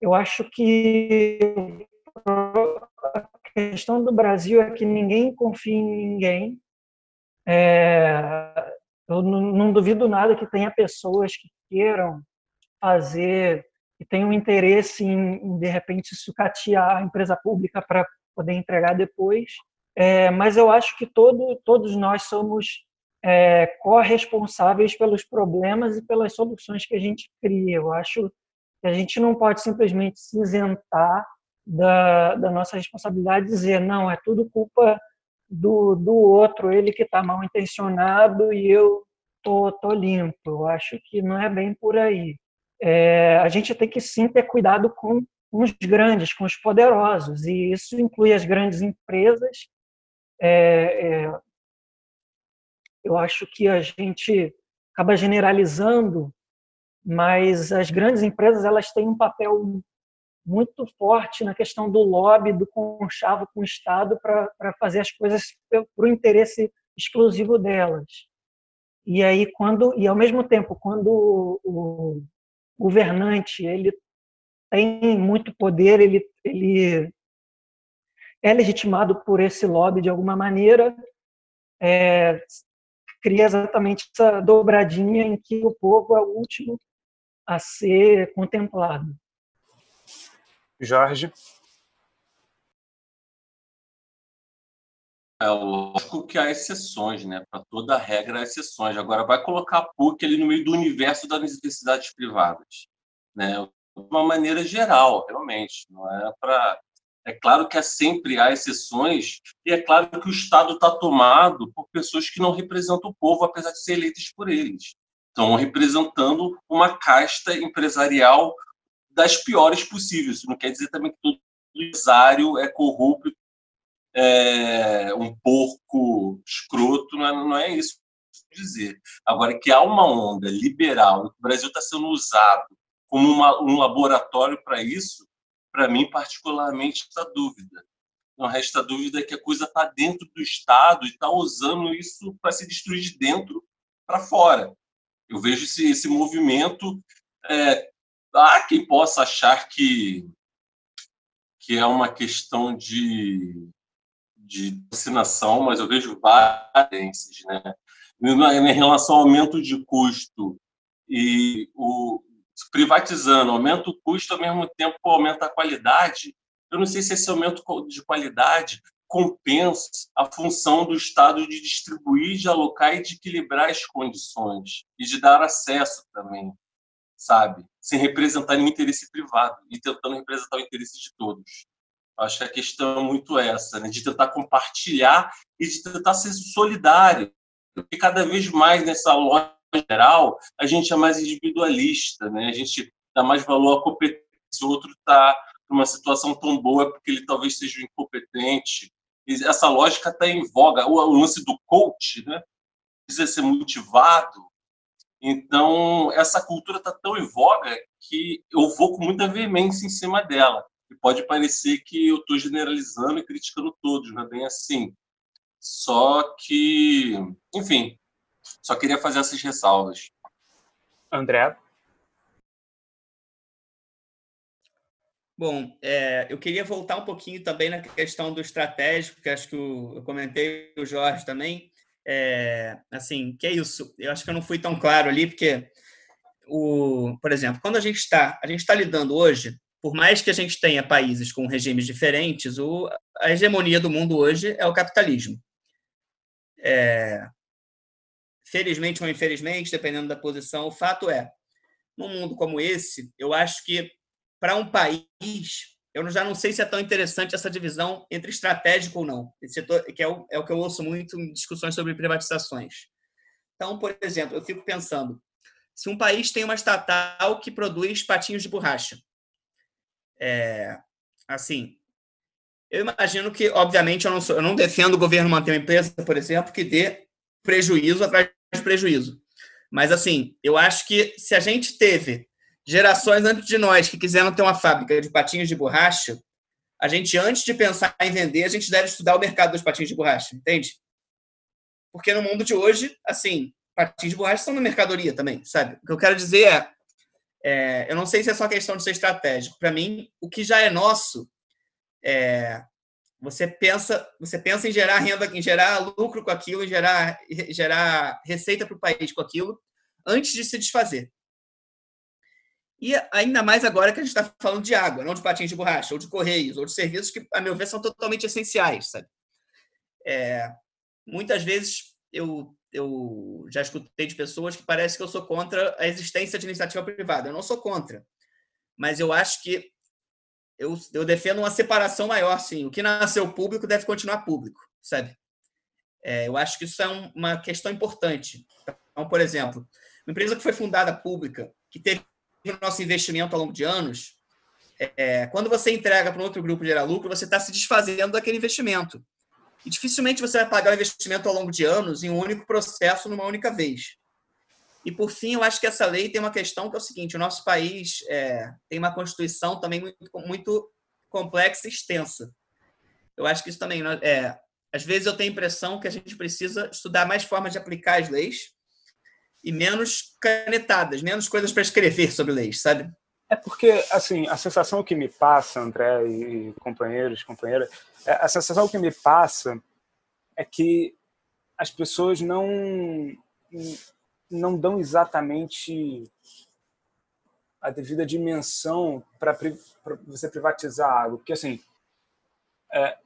Eu acho que questão do Brasil é que ninguém confia em ninguém. É, eu não, duvido nada que tenha pessoas que queiram fazer, que tenham interesse em, em de repente, sucatear a empresa pública para poder entregar depois. É, mas eu acho que todo, todos nós somos é, corresponsáveis pelos problemas e pelas soluções que a gente cria. Eu acho que a gente não pode simplesmente se isentar da, da nossa responsabilidade dizer, não, é tudo culpa do, do outro, ele que está mal intencionado e eu tô, tô limpo. Eu acho que não é bem por aí. É, a gente tem que sim ter cuidado com os grandes, com os poderosos, e isso inclui as grandes empresas. É, é, eu acho que a gente acaba generalizando, mas as grandes empresas elas têm um papel muito forte na questão do lobby, do conchavo com o Estado para fazer as coisas para o interesse exclusivo delas. E aí quando e ao mesmo tempo quando o, governante ele tem muito poder, ele ele é legitimado por esse lobby de alguma maneira, é, cria exatamente essa dobradinha em que o povo é o último a ser contemplado.
Jorge?
É lógico que há exceções, né? Para toda regra há exceções. Agora, vai colocar a PUC ali no meio do universo das universidades privadas, né? De uma maneira geral, realmente. Não é para. É claro que é sempre há exceções, e é claro que o Estado está tomado por pessoas que não representam o povo, apesar de ser eleitas por eles. Estão representando uma casta empresarial das piores possíveis. Isso não quer dizer também que todo empresário é corrupto, é um porco escroto, não é, não é isso dizer. Agora, que há uma onda liberal, o Brasil está sendo usado como uma, um laboratório para isso, para mim, particularmente, está dúvida. Não resta dúvida que a coisa está dentro do Estado e está usando isso para se destruir de dentro para fora. Eu vejo esse, esse movimento é, Há quem possa achar que, que é uma questão de, de vacinação, mas eu vejo várias, né? Em relação ao aumento de custo e o privatizando, aumenta o custo ao mesmo tempo aumenta a qualidade. Eu não sei se esse aumento de qualidade compensa a função do Estado de distribuir, de alocar e de equilibrar as condições e de dar acesso também sabe? Sem representar nenhum interesse privado e tentando representar o interesse de todos. Acho que a questão é muito essa, né? de tentar compartilhar e de tentar ser solidário. Porque cada vez mais nessa loja geral, a gente é mais individualista, né? a gente dá mais valor à competência. O outro está numa situação tão boa porque ele talvez seja incompetente. E essa lógica está em voga. O, lance do coach, né? precisa ser motivado, então, essa cultura está tão em voga que eu vou com muita veemência em cima dela. E pode parecer que eu estou generalizando e criticando todos, não é bem assim. Só que, enfim, só queria fazer essas ressalvas.
André?
Bom, é, eu queria voltar um pouquinho também na questão do estratégico, que acho que o, eu comentei o Jorge também. É, assim, que é isso? Eu acho que eu não fui tão claro ali, porque, o, por exemplo, quando a gente está a gente está lidando hoje, por mais que a gente tenha países com regimes diferentes, o, a hegemonia do mundo hoje é o capitalismo. É, felizmente ou infelizmente, dependendo da posição, o fato é, num mundo como esse, eu acho que para um país, eu já não sei se é tão interessante essa divisão entre estratégico ou não, setor, que é o, é o que eu ouço muito em discussões sobre privatizações. Então, por exemplo, eu fico pensando, se um país tem uma estatal que produz patinhos de borracha, é, assim, eu imagino que, obviamente, eu não, sou, eu não defendo o governo manter uma empresa, por exemplo, que dê prejuízo atrás de prejuízo. Mas, assim, eu acho que se a gente teve gerações antes de nós que quiseram ter uma fábrica de patinhos de borracha, a gente, antes de pensar em vender, a gente deve estudar o mercado dos patinhos de borracha, entende? Porque no mundo de hoje, assim, patinhos de borracha são uma mercadoria também, sabe? O que eu quero dizer é, é eu não sei se é só questão de ser estratégico. Para mim, o que já é nosso, é, você pensa, você pensa em gerar renda, em gerar lucro com aquilo, em gerar, gerar receita para o país com aquilo, antes de se desfazer. E ainda mais agora que a gente está falando de água, não de patins de borracha, ou de correios, ou de serviços que, a meu ver, são totalmente essenciais, sabe? É, muitas vezes eu, eu já escutei de pessoas que parece que eu sou contra a existência de iniciativa privada. Eu não sou contra, mas eu acho que eu, eu defendo uma separação maior, sim. O que nasceu público deve continuar público, sabe? É, eu acho que isso é um, uma questão importante. Então, por exemplo, uma empresa que foi fundada pública, que teve o nosso investimento ao longo de anos, é, quando você entrega para um outro grupo gerar lucro, você está se desfazendo daquele investimento. E dificilmente você vai pagar o investimento ao longo de anos em um único processo, numa única vez. E, por fim, eu acho que essa lei tem uma questão que é o seguinte: o nosso país é, tem uma Constituição também muito, muito complexa e extensa. Eu acho que isso também. É, às vezes eu tenho a impressão que a gente precisa estudar mais formas de aplicar as leis e menos canetadas, menos coisas para escrever sobre leis, sabe?
É porque, assim, a sensação que me passa, André e companheiros, companheiras, é, a sensação que me passa é que as pessoas não não dão exatamente a devida dimensão para você privatizar algo. Porque, assim, é,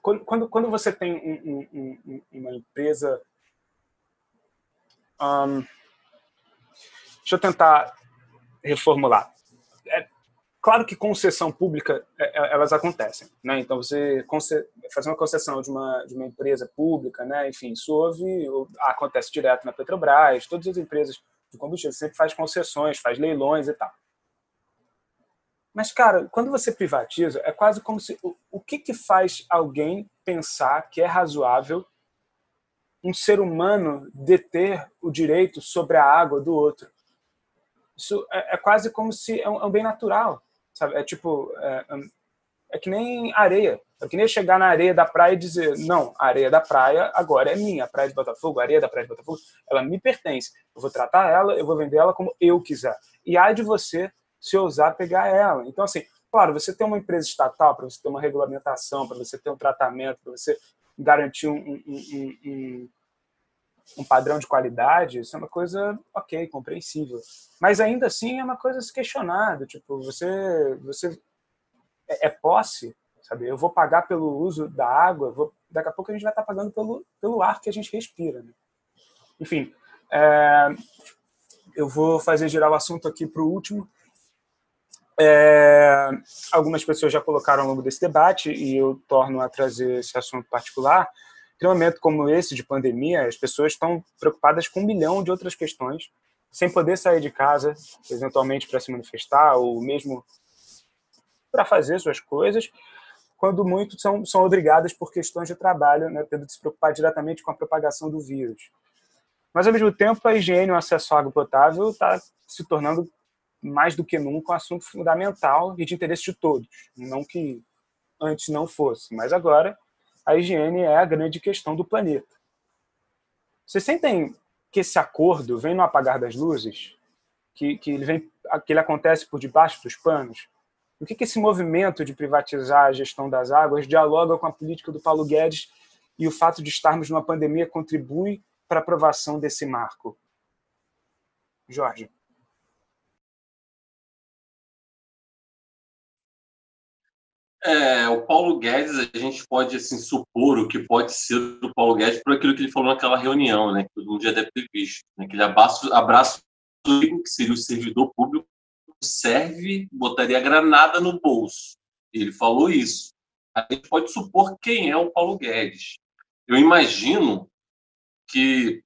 quando, quando você tem um, um, um, uma empresa deixa eu tentar reformular. É, claro que concessão pública é, é, elas acontecem, né? Então você fazer uma concessão de uma de uma empresa pública, né? Enfim, isso houve, acontece direto na Petrobras, todas as empresas de combustível sempre faz concessões, faz leilões e tal. Mas, cara, quando você privatiza, é quase como se. O, o que, que faz alguém pensar que é razoável um ser humano deter o direito sobre a água do outro. Isso é, é quase como se é um, é um, bem natural, sabe? É tipo é, é, que nem areia. É que nem chegar na areia da praia e dizer não, a areia da praia agora é minha, a praia de Botafogo, a areia da praia de Botafogo, ela me pertence. Eu vou tratar ela, eu vou vender ela como eu quiser. E há de você se ousar pegar ela. Então assim, claro, você tem uma empresa estatal para você ter uma regulamentação, para você ter um tratamento, para você garantir um, um, um, um, padrão de qualidade, isso é uma coisa ok, compreensível. Mas ainda assim é uma coisa se questionar, tipo, você, você é, é posse, sabe? Eu vou pagar pelo uso da água, vou, daqui a pouco a gente vai estar pagando pelo, pelo ar que a gente respira. Né? Enfim, é, eu vou fazer girar o assunto aqui para o último, é, algumas pessoas já colocaram ao longo desse debate e eu torno a trazer esse assunto particular. Em um momento como esse de pandemia, as pessoas estão preocupadas com um milhão de outras questões, sem poder sair de casa, eventualmente para se manifestar ou mesmo para fazer suas coisas, quando muitos são, são obrigadas por questões de trabalho, né, tendo de se preocupar diretamente com a propagação do vírus. Mas, ao mesmo tempo, a higiene o acesso à água potável está se tornando mais do que nunca um assunto fundamental e de interesse de todos. Não que antes não fosse, mas agora a higiene é a grande questão do planeta. Vocês sentem que esse acordo vem no apagar das luzes? Que, que, ele, vem, que ele acontece por debaixo dos panos? O que, que esse movimento de privatizar a gestão das águas dialoga com a política do Paulo Guedes e o fato de estarmos numa pandemia contribui para a aprovação desse marco? Jorge.
É, o Paulo Guedes, a gente pode assim, supor o que pode ser do Paulo Guedes por aquilo que ele falou naquela reunião, né, que todo mundo já deve ter visto. Né, aquele abraço, abraço que seria o servidor público, serve, botaria granada no bolso. Ele falou isso. A gente pode supor quem é o Paulo Guedes. Eu imagino que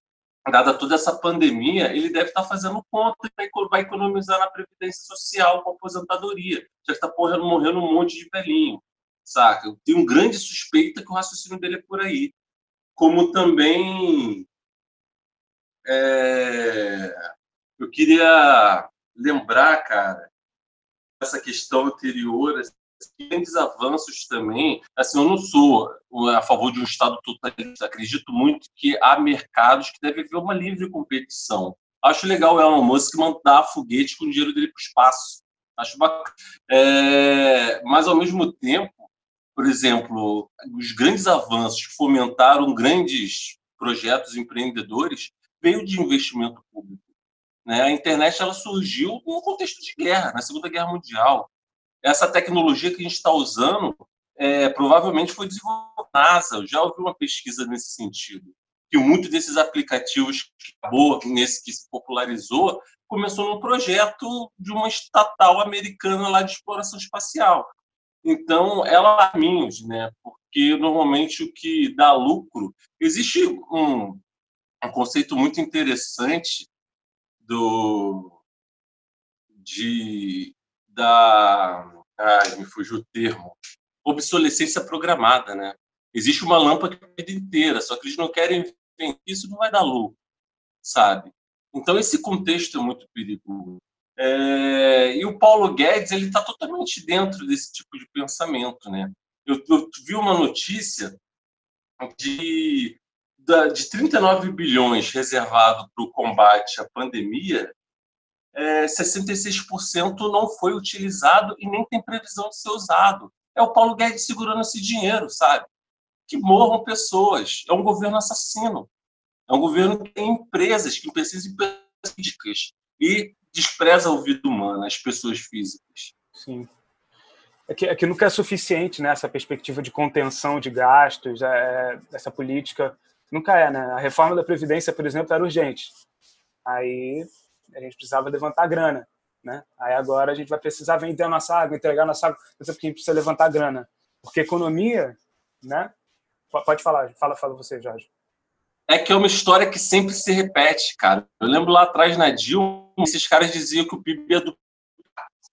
dada toda essa pandemia, ele deve estar fazendo conta e vai economizar na previdência social, com a aposentadoria. Já está morrendo, morrendo um monte de velhinho, saca? Eu tenho um grande suspeita que o raciocínio dele é por aí. Como também é, eu queria lembrar, cara, essa questão anterior, grandes avanços também. Assim, eu não sou a favor de um Estado totalista. Acredito muito que há mercados que devem haver uma livre competição. Acho legal o Elon Musk mandar foguete com o dinheiro dele para o espaço. Acho bacana. É, mas, ao mesmo tempo, por exemplo, os grandes avanços que fomentaram grandes projetos empreendedores veio de investimento público. Né? A internet ela surgiu num contexto de guerra, na Segunda Guerra Mundial essa tecnologia que a gente está usando é, provavelmente foi desenvolvida na NASA. Eu já ouvi uma pesquisa nesse sentido, que muito desses aplicativos que acabou, nesse que se popularizou, começou num projeto de uma estatal americana lá de exploração espacial. Então, ela caminhos, né? Porque normalmente o que dá lucro existe um, um conceito muito interessante do de da. Ai, me fugiu o termo. Obsolescência programada, né? Existe uma lâmpada a vida inteira, só que eles não querem vender isso, não vai dar lucro, sabe? Então, esse contexto é muito perigoso. É... e o Paulo Guedes ele está totalmente dentro desse tipo de pensamento, né? Eu, eu vi uma notícia de de 39 bilhões reservado para o combate à pandemia, é, 66% não foi utilizado e nem tem previsão de ser usado. É o Paulo Guedes segurando esse dinheiro, sabe? Que morram pessoas. É um governo assassino. É um governo que tem empresas, que precisam de empresas físicas e despreza a vida humana, as pessoas físicas.
Sim. É que, é que nunca é suficiente, né? Essa perspectiva de contenção de gastos, é, essa política nunca é, né? A reforma da Previdência, por exemplo, era urgente. Aí a gente precisava levantar grana, né? Aí agora a gente vai precisar vender a nossa água, entregar a nossa água, porque a gente precisa levantar grana. Porque economia, né? Pode falar, fala, fala você, Jorge.
É que é uma história que sempre se repete, cara. Eu lembro lá atrás na Dilma, esses caras diziam que o PIB é do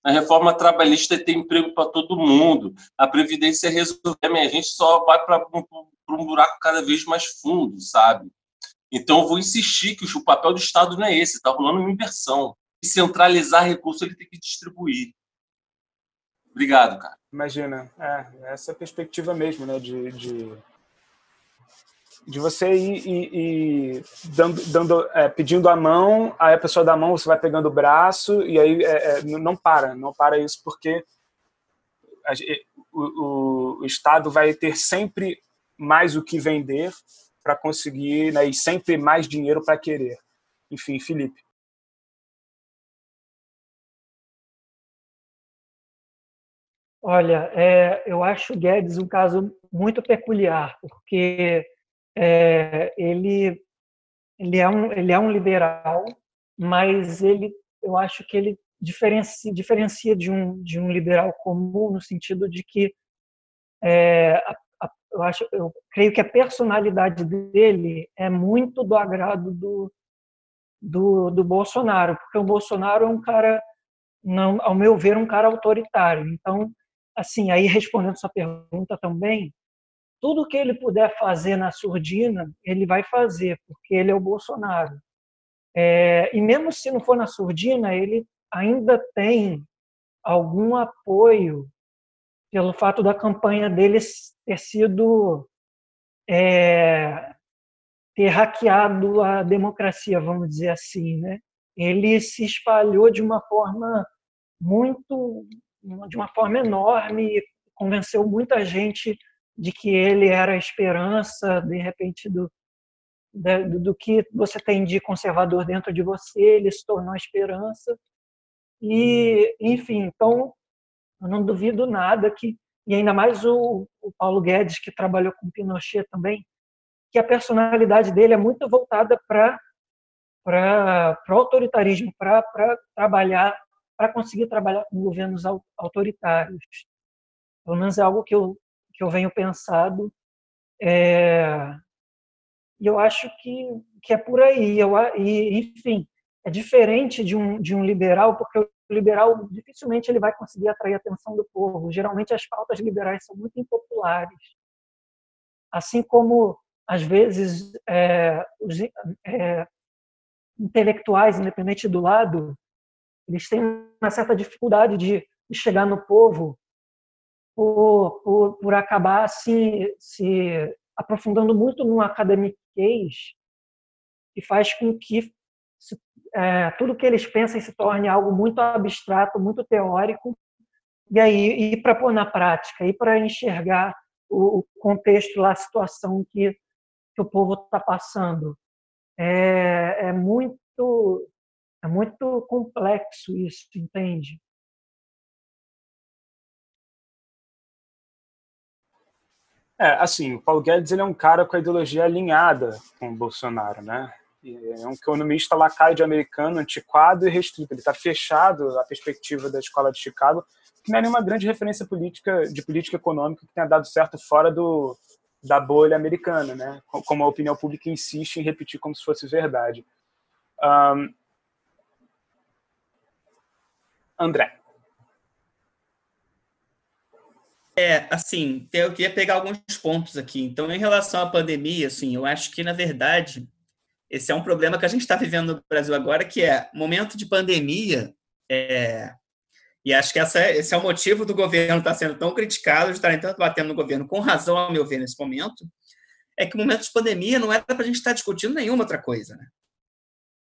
a reforma trabalhista é ter emprego para todo mundo, a previdência resolve, a gente só vai para um buraco cada vez mais fundo, sabe? Então, eu vou insistir que o papel do Estado não é esse, está rolando uma inversão. E centralizar recursos ele tem que distribuir. Obrigado, cara.
Imagina, é, essa perspectiva mesmo, né, de, de, de você ir, ir, ir dando, dando é, pedindo a mão, aí a pessoa dá a mão, você vai pegando o braço, e aí é, é, não para, não para isso, porque a, o, o Estado vai ter sempre mais o que vender para conseguir, né, e sempre mais dinheiro para querer. Enfim, Felipe.
Olha, é, eu acho o Guedes um caso muito peculiar, porque é, ele, ele, é um, ele é um liberal, mas ele, eu acho que ele diferencia, diferencia de, um, de um liberal comum no sentido de que é, eu acho, eu creio que a personalidade dele é muito do agrado do, do, do Bolsonaro, porque o Bolsonaro é um cara, não, ao meu ver, um cara autoritário. Então, assim, aí respondendo sua pergunta também, tudo que ele puder fazer na surdina, ele vai fazer, porque ele é o Bolsonaro. É, e mesmo se não for na surdina, ele ainda tem algum apoio pelo fato da campanha deles ter sido é, ter hackeado a democracia, vamos dizer assim, né? Ele se espalhou de uma forma muito de uma forma enorme, convenceu muita gente de que ele era a esperança, de repente, do, do, do que você tem de conservador dentro de você, ele se tornou a esperança. E, enfim, então, eu não duvido nada que, e ainda mais o, o Paulo Guedes, que trabalhou com Pinochet também, que a personalidade dele é muito voltada para para autoritarismo, para trabalhar, para conseguir trabalhar com governos autoritários. Pelo menos é algo que eu, que eu venho pensado. É, e eu acho que, que é por aí. Eu, e, enfim, é diferente de um, de um liberal, porque o liberal dificilmente ele vai conseguir atrair a atenção do povo. Geralmente as pautas liberais são muito impopulares. Assim como, às vezes, é, os é, intelectuais, independente do lado, eles têm uma certa dificuldade de, chegar no povo por, por, por acabar assim, se aprofundando muito no academiquez que faz com que se, é, tudo que eles pensam se torne algo muito abstrato, muito teórico, e aí ir para pôr na prática, ir para enxergar o, o contexto lá, a situação que, que o povo está passando. É, é muito é muito complexo isso, entende?
É, assim, o Paulo Guedes ele é um cara com a ideologia alinhada com o Bolsonaro, né? É um economista lacaio americano, antiquado e restrito. Ele está fechado à perspectiva da escola de Chicago, que não é nenhuma grande referência política de política econômica que tenha dado certo fora do, da bolha americana, né? Como a opinião pública insiste em repetir como se fosse verdade. Um, André.
É, assim, eu queria pegar alguns pontos aqui. Então, em relação à pandemia, assim, eu acho que, na verdade, esse é um problema que a gente está vivendo no Brasil agora, que é momento de pandemia, é, e acho que essa, é, esse é o motivo do governo estar sendo tão criticado, de estarem tanto batendo no governo, com razão, ao meu ver, nesse momento, é que o momento de pandemia não era para a gente estar discutindo nenhuma outra coisa. Né?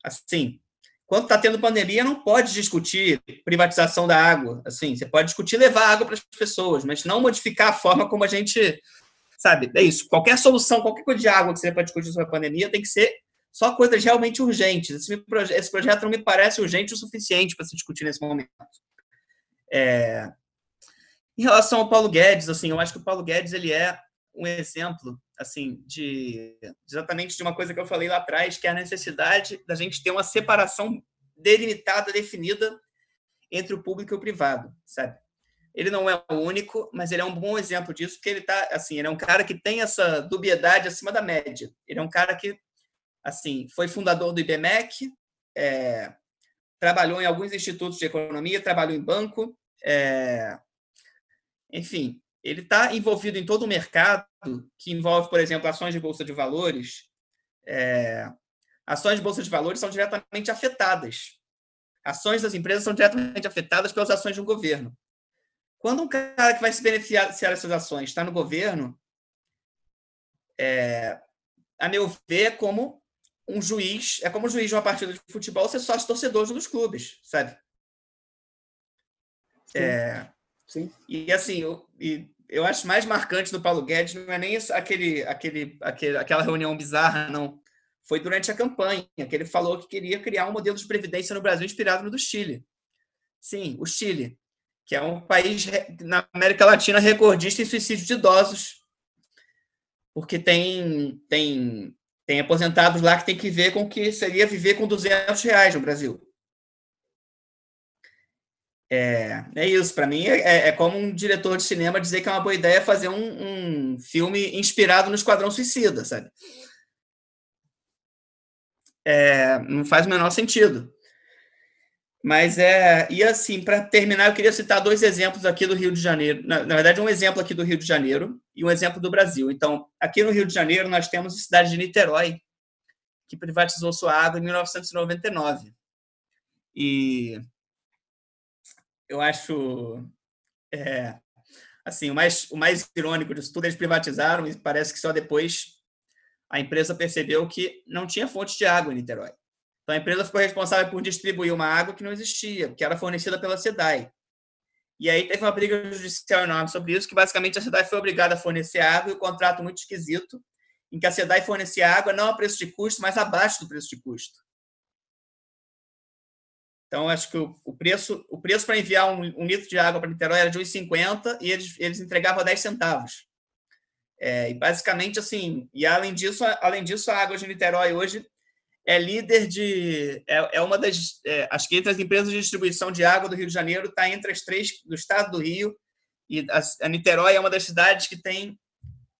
Assim, quando está tendo pandemia, não pode discutir privatização da água. Assim, você pode discutir levar água para as pessoas, mas não modificar a forma como a gente. Sabe? É isso. Qualquer solução, qualquer coisa de água que você pode discutir sobre a pandemia tem que ser só coisas realmente urgentes. Esse, esse projeto não me parece urgente o suficiente para se discutir nesse momento. É... Em relação ao Paulo Guedes, assim, eu acho que o Paulo Guedes ele é um exemplo assim de exatamente de uma coisa que eu falei lá atrás, que é a necessidade da gente ter uma separação delimitada, definida entre o público e o privado, sabe? Ele não é o único, mas ele é um bom exemplo disso, porque ele tá assim, ele é um cara que tem essa dubiedade acima da média. Ele é um cara que assim foi fundador do IBMEC, é, trabalhou em alguns institutos de economia, trabalhou em banco, é, enfim, ele está envolvido em todo o mercado que envolve, por exemplo, ações de bolsa de valores. É, ações de bolsa de valores são diretamente afetadas. Ações das empresas são diretamente afetadas pelas ações de um governo. Quando um cara que vai se beneficiar dessas ações está no governo, é, a meu ver, como um juiz, é como um juiz de uma partida de futebol ser sócio torcedor dos clubes, sabe?
Sim. É, Sim.
E assim, eu, e eu acho mais marcante do Paulo Guedes não é nem aquele, aquele, aquele, aquela reunião bizarra, não. Foi durante a campanha que ele falou que queria criar um modelo de previdência no Brasil inspirado no do Chile. Sim, o Chile, que é um país na América Latina recordista em suicídio de idosos, porque tem, tem, tem aposentados lá que tem que ver com o que seria viver com 200 reais no Brasil. É, é isso, para mim é, é, como um diretor de cinema dizer que é uma boa ideia fazer um, um filme inspirado no Esquadrão Suicida, sabe? É, não faz o menor sentido. Mas é. E assim, para terminar, eu queria citar dois exemplos aqui do Rio de Janeiro. Na, na, verdade, um exemplo aqui do Rio de Janeiro e um exemplo do Brasil. Então, aqui no Rio de Janeiro, nós temos a cidade de Niterói, que privatizou sua água em 1999. E eu acho é, assim o mais o mais irônico disso tudo eles privatizaram e parece que só depois a empresa percebeu que não tinha fonte de água em Niterói. Então a empresa ficou responsável por distribuir uma água que não existia, que era fornecida pela SEDAI. E aí teve uma briga judicial enorme sobre isso, que basicamente a cidade foi obrigada a fornecer água e um contrato muito esquisito, em que a cidade fornecia água não a preço de custo, mas abaixo do preço de custo. Então, acho que o, preço o preço para enviar um, um, litro de água para Niterói era de 1,50 e eles, eles entregavam 10 centavos. É, e basicamente, assim, e além disso, além disso, a água de Niterói hoje é líder de. É, é uma das. É, acho que entre as empresas de distribuição de água do Rio de Janeiro, está entre as três do estado do Rio. E a, a Niterói é uma das cidades que tem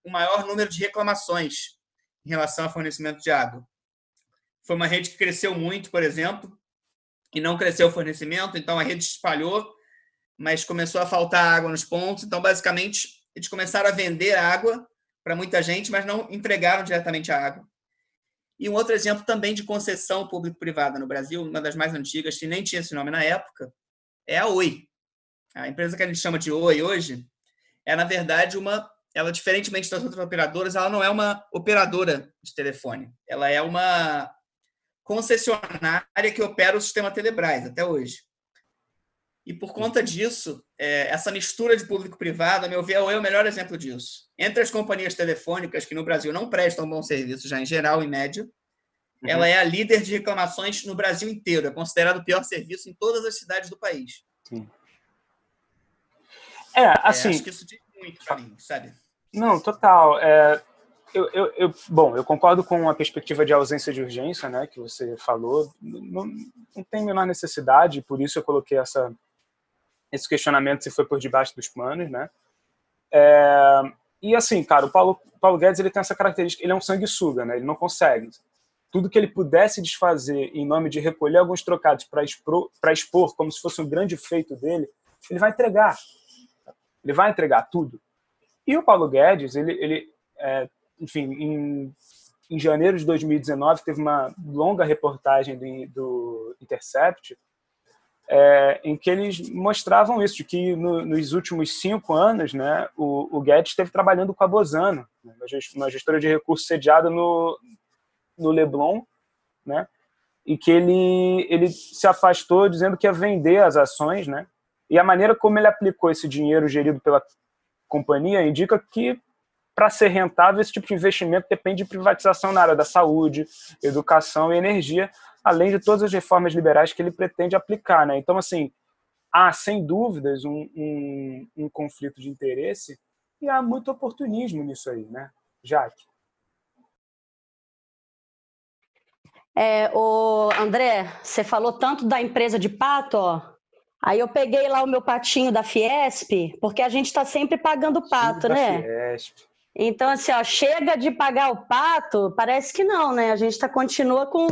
o maior número de reclamações em relação ao fornecimento de água. Foi uma rede que cresceu muito, por exemplo, e não cresceu o fornecimento, então a rede espalhou, mas começou a faltar água nos pontos. Então, basicamente, eles começaram a vender água para muita gente, mas não entregaram diretamente a água. E um outro exemplo também de concessão público-privada no Brasil, uma das mais antigas, que nem tinha esse nome na época, é a Oi. A empresa que a gente chama de Oi hoje é, na verdade, uma. Ela, diferentemente das outras operadoras, ela não é uma operadora de telefone. Ela é uma concessionária que opera o sistema Telebrás até hoje. E por conta disso, é, essa mistura de público-privado, a meu ver, é o melhor exemplo disso. Entre as companhias telefônicas, que no Brasil não prestam bom serviço, já em geral, em média, uhum. ela é a líder de reclamações no Brasil inteiro. É considerado o pior serviço em todas as cidades do país. Sim.
É, assim. É,
acho que isso diz muito para mim, sabe?
Não, total. É, eu, eu, eu, bom, eu concordo com a perspectiva de ausência de urgência, né, que você falou. Não, não tem a menor necessidade, por isso eu coloquei essa, esse questionamento se foi por debaixo dos panos, né. É, e assim, cara, o Paulo, Paulo Guedes ele tem essa característica, ele é um sanguessuga, né, ele não consegue. Tudo que ele pudesse desfazer em nome de recolher alguns trocados para expor, expor como se fosse um grande feito dele, ele vai entregar. Ele vai entregar tudo. E o Paulo Guedes, ele, ele é, enfim, em, em janeiro de 2019 teve uma longa reportagem do, do Intercept é, em que eles mostravam isso, de que no, nos últimos cinco anos, né, o, o Guedes esteve trabalhando com a Bozano, né, uma gestora de recursos sediada no, no Leblon, né, e que ele, ele se afastou dizendo que ia vender as ações, né, e a maneira como ele aplicou esse dinheiro gerido pela companhia indica que para ser rentável, esse tipo de investimento depende de privatização na área da saúde, educação e energia, além de todas as reformas liberais que ele pretende aplicar. Né? Então, assim, há, sem dúvidas, um, um, um conflito de interesse e há muito oportunismo nisso aí, né, Jaque?
É, o André, você falou tanto da empresa de pato, ó. Aí eu peguei lá o meu patinho da Fiesp, porque a gente está sempre pagando pato, né? Fiesp. Então, assim, ó, chega de pagar o pato, parece que não, né? A gente tá, continua com,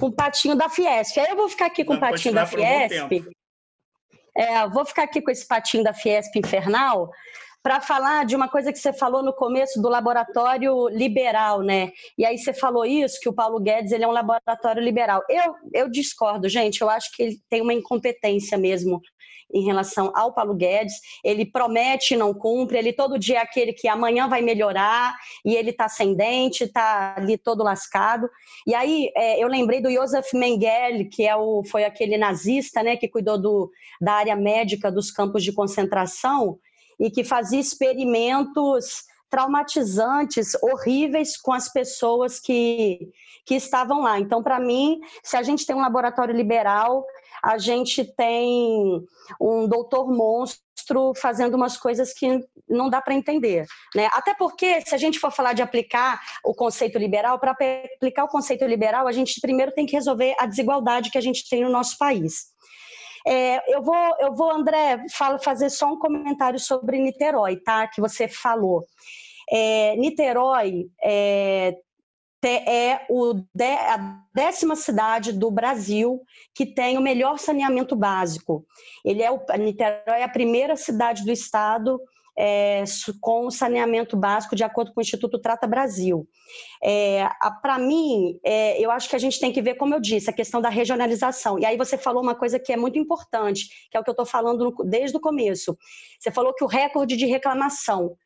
com o patinho da Fiesp. Aí eu vou ficar aqui com o patinho da Fiesp. É, vou ficar aqui com esse patinho da Fiesp infernal para falar de uma coisa que você falou no começo do laboratório liberal, né? E aí você falou isso, que o Paulo Guedes ele é um laboratório liberal. Eu, eu discordo, gente. Eu acho que ele tem uma incompetência mesmo em relação ao Paulo Guedes. Ele promete e não cumpre, ele todo dia é aquele que amanhã vai melhorar e ele está sem dente, está ali todo lascado. E aí é, eu lembrei do Josef Mengele, que é o, foi aquele nazista né, que cuidou do, da área médica dos campos de concentração e que fazia experimentos traumatizantes, horríveis com as pessoas que, que estavam lá. Então, para mim, se a gente tem um laboratório liberal, a gente tem um doutor monstro fazendo umas coisas que não dá para entender. Né? Até porque, se a gente for falar de aplicar o conceito liberal, para aplicar o conceito liberal, a gente primeiro tem que resolver a desigualdade que a gente tem no nosso país. É, eu, vou, eu vou, André, falo, fazer só um comentário sobre Niterói, tá? Que você falou. É, Niterói é, é a décima cidade do Brasil que tem o melhor saneamento básico. Ele é o Niterói é a primeira cidade do estado é, com saneamento básico, de acordo com o Instituto Trata Brasil. É, Para mim, é, eu acho que a gente tem que ver, como eu disse, a questão da regionalização. E aí você falou uma coisa que é muito importante, que é o que eu estou falando no, desde o começo. Você falou que o recorde de reclamação.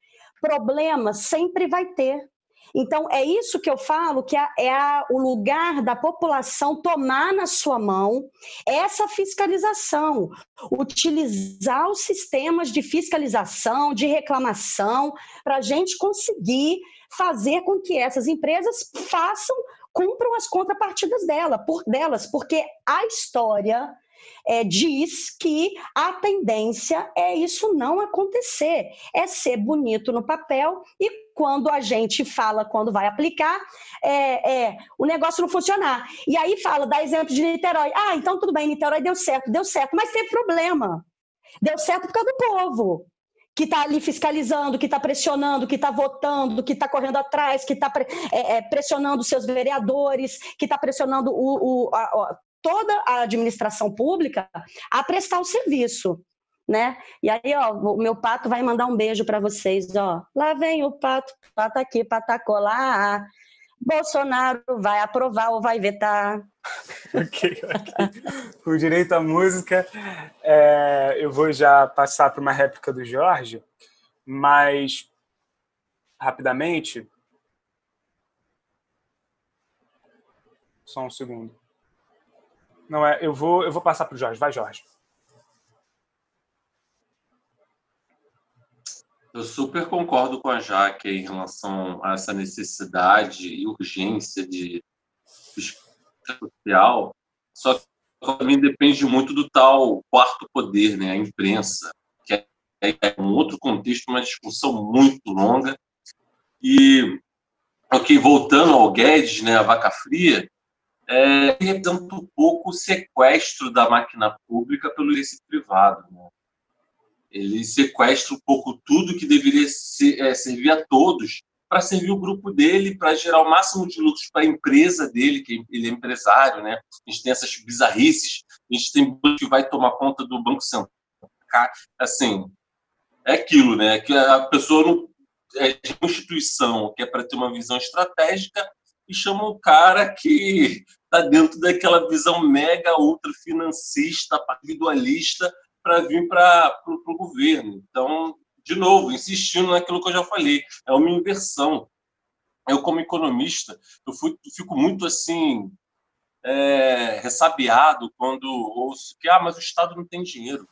Problema sempre vai ter Então, é isso que eu falo, que é, a, o lugar da população tomar na sua mão essa fiscalização, utilizar os sistemas de fiscalização, de reclamação, para a gente conseguir fazer com que essas empresas façam, cumpram as contrapartidas dela, por, delas, porque a história é, diz que a tendência é isso não acontecer, é ser bonito no papel e quando a gente fala, quando vai aplicar, é, é, o negócio não funcionar. E aí fala, dá exemplo de Niterói. Ah, então tudo bem, Niterói deu certo, deu certo, mas teve problema. Deu certo por causa do povo que está ali fiscalizando, que está pressionando, que está votando, que está correndo atrás, que está é, é, pressionando seus vereadores, que está pressionando o, o, a, toda a administração pública a prestar o serviço. Né? E aí, ó, o meu pato vai mandar um beijo para vocês, ó. Lá vem o pato, pato aqui, patacou lá. Bolsonaro vai aprovar ou vai vetar.
ok, ok. Com direito à música, é, eu vou já passar para uma réplica do Jorge, mas rapidamente. Só um segundo. Não é, eu vou, eu vou passar para o Jorge. Vai, Jorge.
Eu super concordo com a Jaque em relação a essa necessidade e urgência de social, só que também depende muito do tal quarto poder, né, a imprensa, que é, é um outro contexto, uma discussão muito longa. E, ok, voltando ao Guedes, né, a vaca fria, é, representa um pouco o sequestro da máquina pública pelo interesse privado. Né? Ele sequestra um pouco tudo que deveria ser, é, servir a todos para servir o grupo dele, para gerar o máximo de lucros para a empresa dele, que ele é empresário, né? A gente tem essas bizarrices, a gente tem que vai tomar conta do Banco Central. Assim, é aquilo, né? Que a pessoa não é de instituição que é para ter uma visão estratégica, e chama um cara que está dentro daquela visão mega ultra financista, individualista, para vir para o governo. Então, de novo, insistindo naquilo que eu já falei, é uma inversão. Eu, como economista, eu, fui, fico muito assim é, ressabiado quando ouço que ah, mas o Estado não tem dinheiro.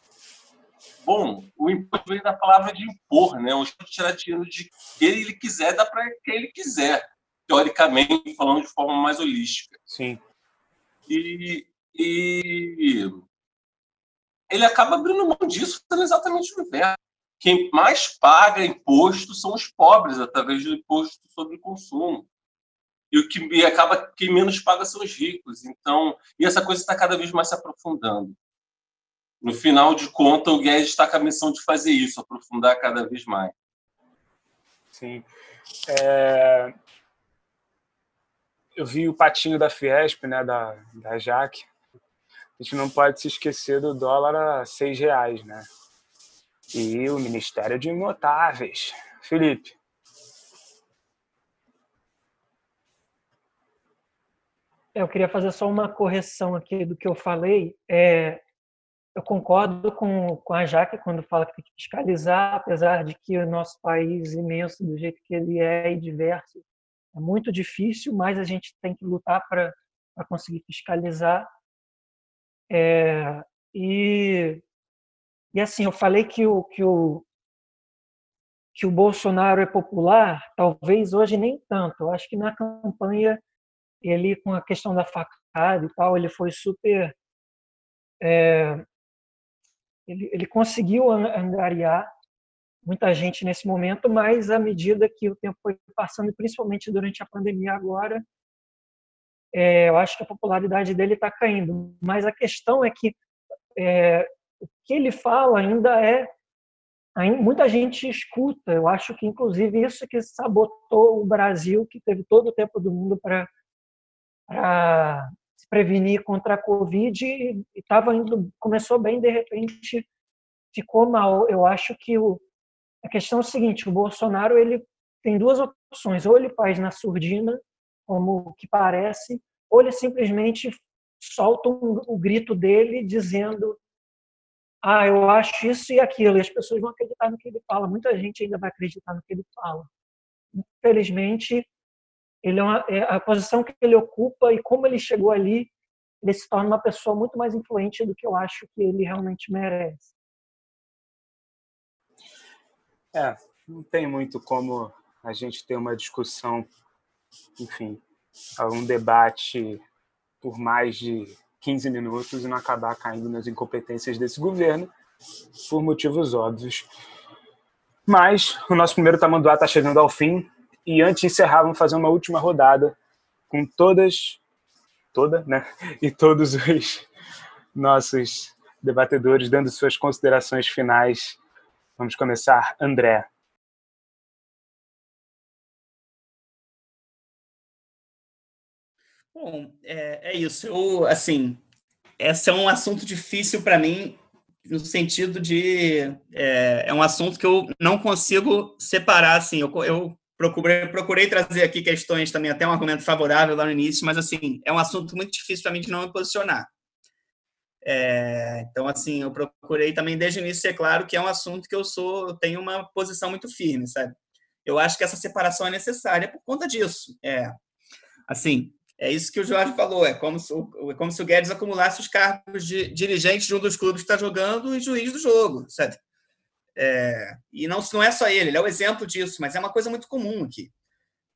Bom, o imposto vem da palavra de impor, né? O Estado tirar dinheiro de quem ele quiser, dá para quem ele quiser teoricamente, falando de forma mais holística.
Sim.
E, e ele acaba abrindo mão disso, fazendo exatamente o inverso. Quem mais paga imposto são os pobres, através do imposto sobre o consumo. E o que e acaba quem menos paga são os ricos. Então, e essa coisa está cada vez mais se aprofundando. No final de contas, o Guedes está com a missão de fazer isso, aprofundar cada vez mais.
Sim. É, eu vi o patinho da Fiesp, né, da, da Jaque. A gente não pode se esquecer do dólar a seis reais, né? E o Ministério de Imotáveis. Felipe.
Eu queria fazer só uma correção aqui do que eu falei. É, eu concordo com, com a Jaque quando fala que tem que fiscalizar, apesar de que o nosso país imenso, do jeito que ele é e diverso, é muito difícil, mas a gente tem que lutar para conseguir fiscalizar. É, e, e assim, eu falei que o, que, o, que o Bolsonaro é popular, talvez hoje nem tanto. Eu acho que na campanha, ele, com a questão da facada e tal, ele foi super. É, ele, ele conseguiu angariar muita gente nesse momento, mas à medida que o tempo foi passando, principalmente durante a pandemia agora, é, eu acho que a popularidade dele está caindo. Mas a questão é que é, o que ele fala ainda é muita gente escuta. Eu acho que inclusive isso que sabotou o Brasil, que teve todo o tempo do mundo para se prevenir contra a Covid e estava indo, começou bem, de repente ficou mal. Eu acho que o a questão é o seguinte, o Bolsonaro ele tem duas opções, ou ele faz na surdina, como que parece, ou ele simplesmente solta um, o grito dele dizendo ah, eu acho isso e aquilo, e as pessoas vão acreditar no que ele fala. Muita gente ainda vai acreditar no que ele fala. Infelizmente, ele é, uma, é a posição que ele ocupa e como ele chegou ali, ele se torna uma pessoa muito mais influente do que eu acho que ele realmente merece.
É, não tem muito como a gente ter uma discussão, enfim, um debate por mais de 15 minutos e não acabar caindo nas incompetências desse governo, por motivos óbvios. Mas o nosso primeiro tamanduá está chegando ao fim e antes de encerrar, vamos fazer uma última rodada com todas, toda, né? E todos os nossos debatedores dando suas considerações finais. Vamos começar, André.
Bom, é, é isso. Eu, assim, esse é um assunto difícil para mim no sentido de é, é, um assunto que eu não consigo separar assim eu, eu procurei, procurei trazer aqui questões também, até um argumento favorável lá no início, mas, assim, é um assunto muito difícil para mim de não me posicionar. É, então, assim, eu procurei também desde o início ser claro que é um assunto que eu sou, eu tenho uma posição muito firme, sabe? Eu acho que essa separação é necessária por conta disso. É, assim, é isso que o Jorge falou, é como se, é como se o Guedes acumulasse os cargos de dirigente de um dos clubes que está jogando e juiz do jogo, sabe? É, e não, não é só ele, ele é o exemplo disso, mas é uma coisa muito comum aqui.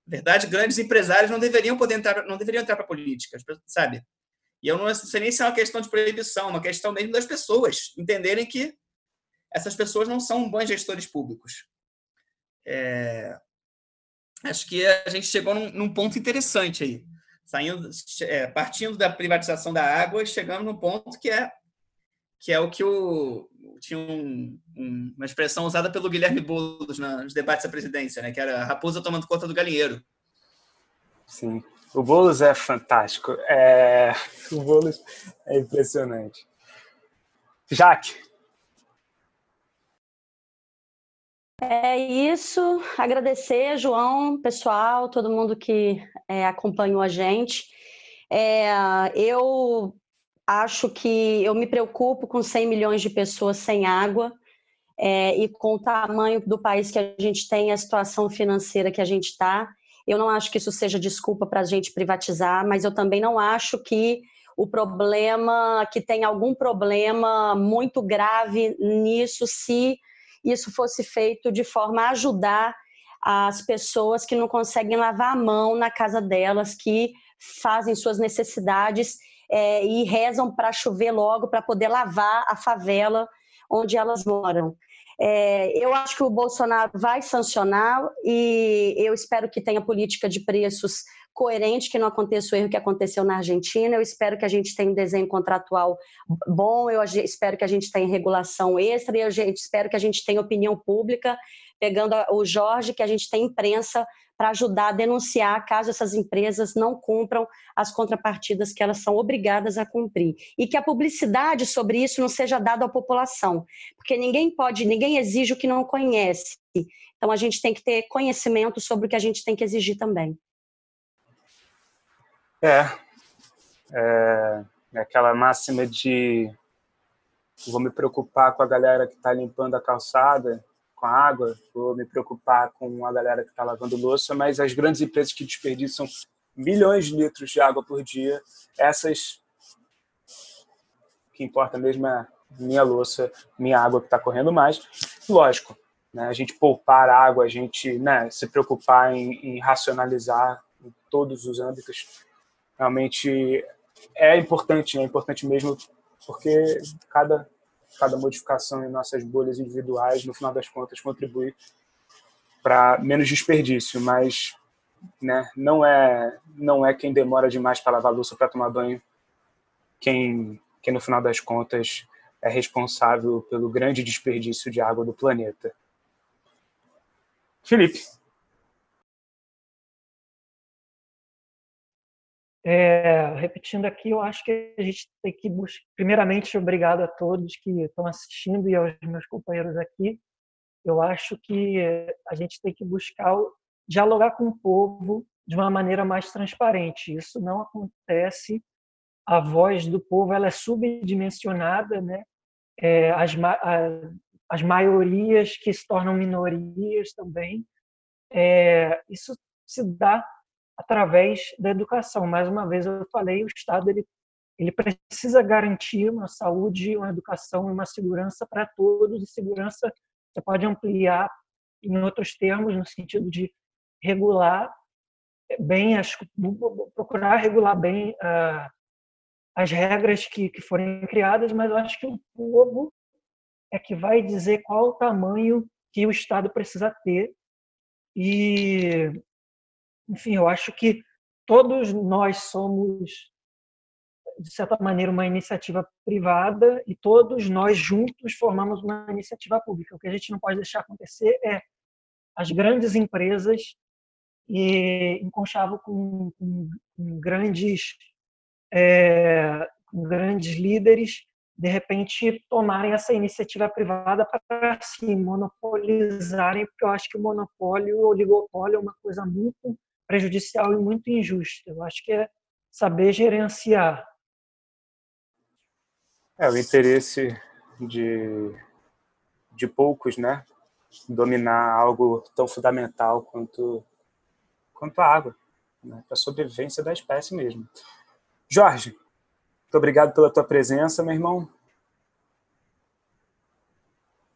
Na verdade, grandes empresários não deveriam poder entrar, não deveriam entrar para política, sabe? E eu não sei nem se é uma questão de proibição, é uma questão mesmo das pessoas entenderem que essas pessoas não são bons gestores públicos. É, acho que a gente chegou num, num ponto interessante aí, saindo, é, partindo da privatização da água e chegando num ponto que é que é o que o tinha um, um, uma expressão usada pelo Guilherme Boulos nos debates da presidência, né? Que era a raposa tomando conta do galinheiro.
Sim, o Boulos é fantástico. É... O Boulos é impressionante. Jaque.
É isso. Agradecer, João, pessoal, todo mundo que é, acompanhou a gente. É, eu acho que eu me preocupo com 100 milhões de pessoas sem água é, e com o tamanho do país que a gente tem, a situação financeira que a gente está. Eu não acho que isso seja desculpa para a gente privatizar, mas eu também não acho que o problema, que tem algum problema muito grave nisso, se isso fosse feito de forma a ajudar as pessoas que não conseguem lavar a mão na casa delas, que fazem suas necessidades é, e rezam para chover logo para poder lavar a favela onde elas moram. É, eu acho que o Bolsonaro vai sancionar e eu espero que tenha política de preços coerente, que não aconteça o erro que aconteceu na Argentina. Eu espero que a gente tenha um desenho contratual bom, eu espero que a gente tenha regulação extra e eu espero que a gente tenha opinião pública, pegando o Jorge, que a gente tenha imprensa para ajudar a denunciar caso essas empresas não cumpram as contrapartidas que elas são obrigadas a cumprir. E que a publicidade sobre isso não seja dada à população, porque ninguém pode, ninguém exige o que não conhece. Então a gente tem que ter conhecimento sobre o que a gente tem que exigir também.
É, é, é aquela máxima de vou me preocupar com a galera que está limpando a calçada com a água, vou me preocupar com a galera que está lavando louça, mas as grandes empresas que desperdiçam milhões de litros de água por dia, essas que importa mesmo é minha louça, minha água que está correndo mais. Lógico, né, a gente poupar água, a gente né, se preocupar em, em racionalizar em todos os âmbitos, realmente é importante, é importante mesmo, porque cada cada modificação em nossas bolhas individuais, no final das contas, contribui para menos desperdício, mas né, não é não é quem demora demais para lavar louça para tomar banho quem, quem, no final das contas, é responsável pelo grande desperdício de água do planeta. Felipe.
É, repetindo aqui, eu acho que a gente tem que buscar. Primeiramente, obrigado a todos que estão assistindo e aos meus companheiros aqui. Eu acho que a gente tem que buscar dialogar com o povo de uma maneira mais transparente. Isso não acontece. A voz do povo ela é subdimensionada, né? É, as, as maiorias que se tornam minorias também. É, isso se dá através da educação. Mais uma vez eu falei, o Estado ele ele precisa garantir uma saúde, uma educação e uma segurança para todos, e segurança você pode ampliar em outros termos, no sentido de regular bem, as, procurar regular bem uh, as regras que, que forem criadas, mas eu acho que o povo é que vai dizer qual o tamanho que o Estado precisa ter. E, enfim, eu acho que todos nós somos de certa maneira, uma iniciativa privada e todos nós juntos formamos uma iniciativa pública. O que a gente não pode deixar acontecer é as grandes empresas e em conchavo com, com, com grandes é, com grandes líderes de repente tomarem essa iniciativa privada para se assim, monopolizarem, porque eu acho que o monopólio, o oligopólio é uma coisa muito prejudicial e muito injusta. Eu acho que é saber gerenciar
é, o interesse de, de poucos, né? Dominar algo tão fundamental quanto, quanto a água, né? para a sobrevivência da espécie mesmo. Jorge, muito obrigado pela tua presença, meu irmão.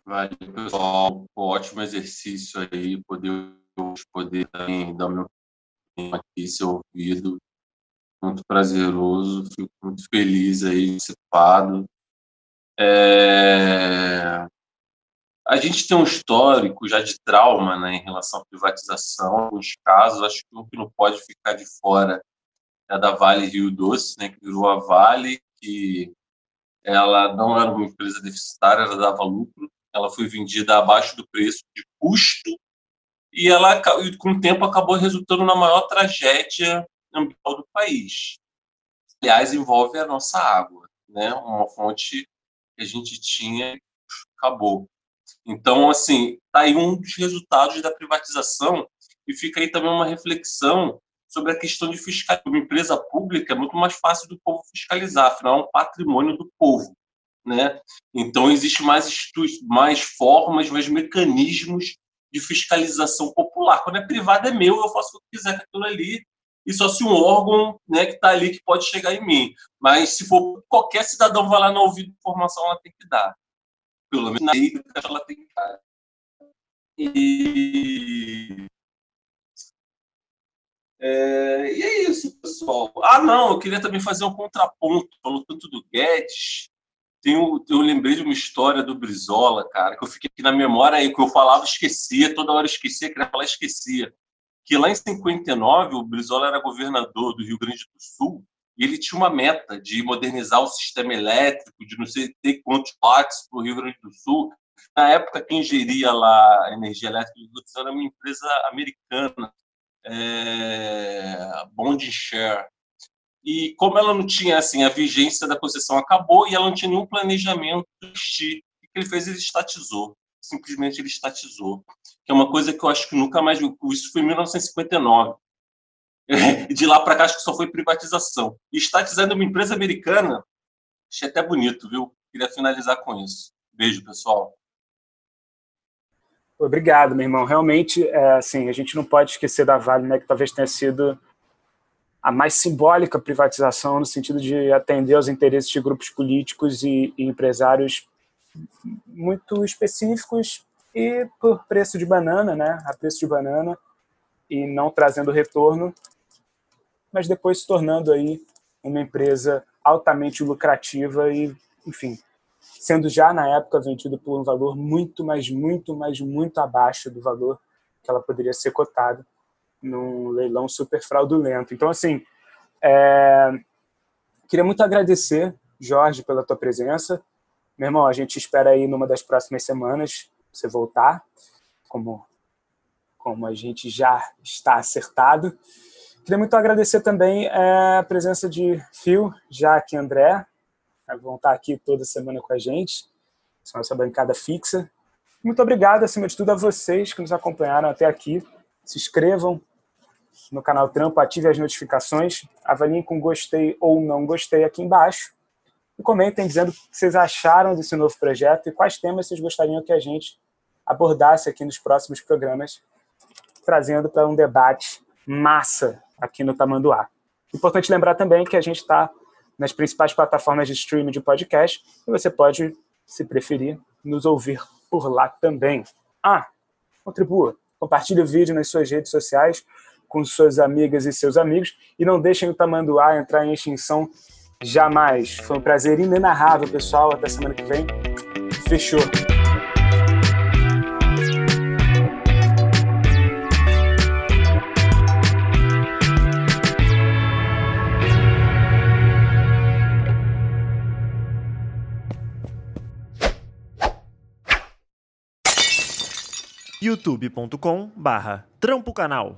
Vale, pessoal. Ótimo exercício aí, poder, poder também dar meu aqui, ser ouvido. Muito prazeroso, fico muito feliz aí participado. É... A gente tem um histórico já de trauma né, em relação à privatização, alguns casos, acho que o que não pode ficar de fora é da Vale Rio Doce, né, que virou a Vale, que ela não era uma empresa deficitária, ela dava lucro, ela foi vendida abaixo do preço de custo e ela, com o tempo, acabou resultando na maior tragédia ambiental do país. Aliás, envolve a nossa água, né? Uma fonte que a gente tinha acabou. Então, assim, tá aí um dos resultados da privatização e fica aí também uma reflexão sobre a questão de fiscalizar. Uma empresa pública é muito mais fácil do povo fiscalizar, afinal é um patrimônio do povo, né? Então existe mais mais formas, mais mecanismos de fiscalização popular. Quando é privado é meu, eu faço o que quiser com aquilo ali e só se um órgão né, que está ali que pode chegar em mim. Mas se for qualquer cidadão vai lá no ouvido informação, ela tem que dar. Pelo menos na lei ela tem que dar. E... É, e é isso, pessoal. Ah, não, eu queria também fazer um contraponto. Falou tanto do Guedes. Tenho, eu lembrei de uma história do Brizola, cara, que eu fiquei aqui na memória aí, que eu falava, esquecia, toda hora esquecia, queria falar, esquecia que lá em 59 o Brizola era governador do Rio Grande do Sul e ele tinha uma meta de modernizar o sistema elétrico, de não sei ter quantos watts para o Rio Grande do Sul. Na época, quem geria lá a energia elétrica do Rio era uma empresa americana, é, Bond Share. E como ela não tinha assim a vigência da concessão acabou e ela não tinha nenhum planejamento de o que ele fez? Ele estatizou simplesmente ele estatizou, que é uma coisa que eu acho que nunca mais. Isso foi em 1959. De lá para cá, acho que só foi privatização. E estatizando uma empresa americana, achei até bonito, viu? Queria finalizar com isso. Beijo, pessoal.
Obrigado, meu irmão. Realmente, é, assim, a gente não pode esquecer da Vale, né, que talvez tenha sido a mais simbólica privatização no sentido de atender aos interesses de grupos políticos e, e empresários muito específicos e por preço de banana, né? A preço de banana e não trazendo retorno, mas depois se tornando aí uma empresa altamente lucrativa e, enfim, sendo já na época vendido por um valor muito, mas muito, mas muito abaixo do valor que ela poderia ser cotada num leilão super fraudulento. Então, assim, é... queria muito agradecer, Jorge, pela tua presença. Meu irmão, a gente espera aí numa das próximas semanas você voltar, como, como a gente já está acertado. Queria muito agradecer também é, a presença de Phil, Jaque e André, vão estar aqui toda semana com a gente, essa nossa bancada fixa. Muito obrigado, acima de tudo, a vocês que nos acompanharam até aqui. Se inscrevam no canal Trampo, ative as notificações, avaliem com gostei ou não gostei aqui embaixo e comentem dizendo o que vocês acharam desse novo projeto e quais temas vocês gostariam que a gente abordasse aqui nos próximos programas, trazendo para um debate massa aqui no Tamanduá. Importante lembrar também que a gente está nas principais plataformas de streaming de podcast e você pode, se preferir, nos ouvir por lá também. Ah, contribua, compartilhe o vídeo nas suas redes sociais com suas amigas e seus amigos e não deixem o Tamanduá entrar em extinção jamais. Foi um prazer inenarrável, pessoal. Até semana que vem. Fechou.
youtube.com barra trampo canal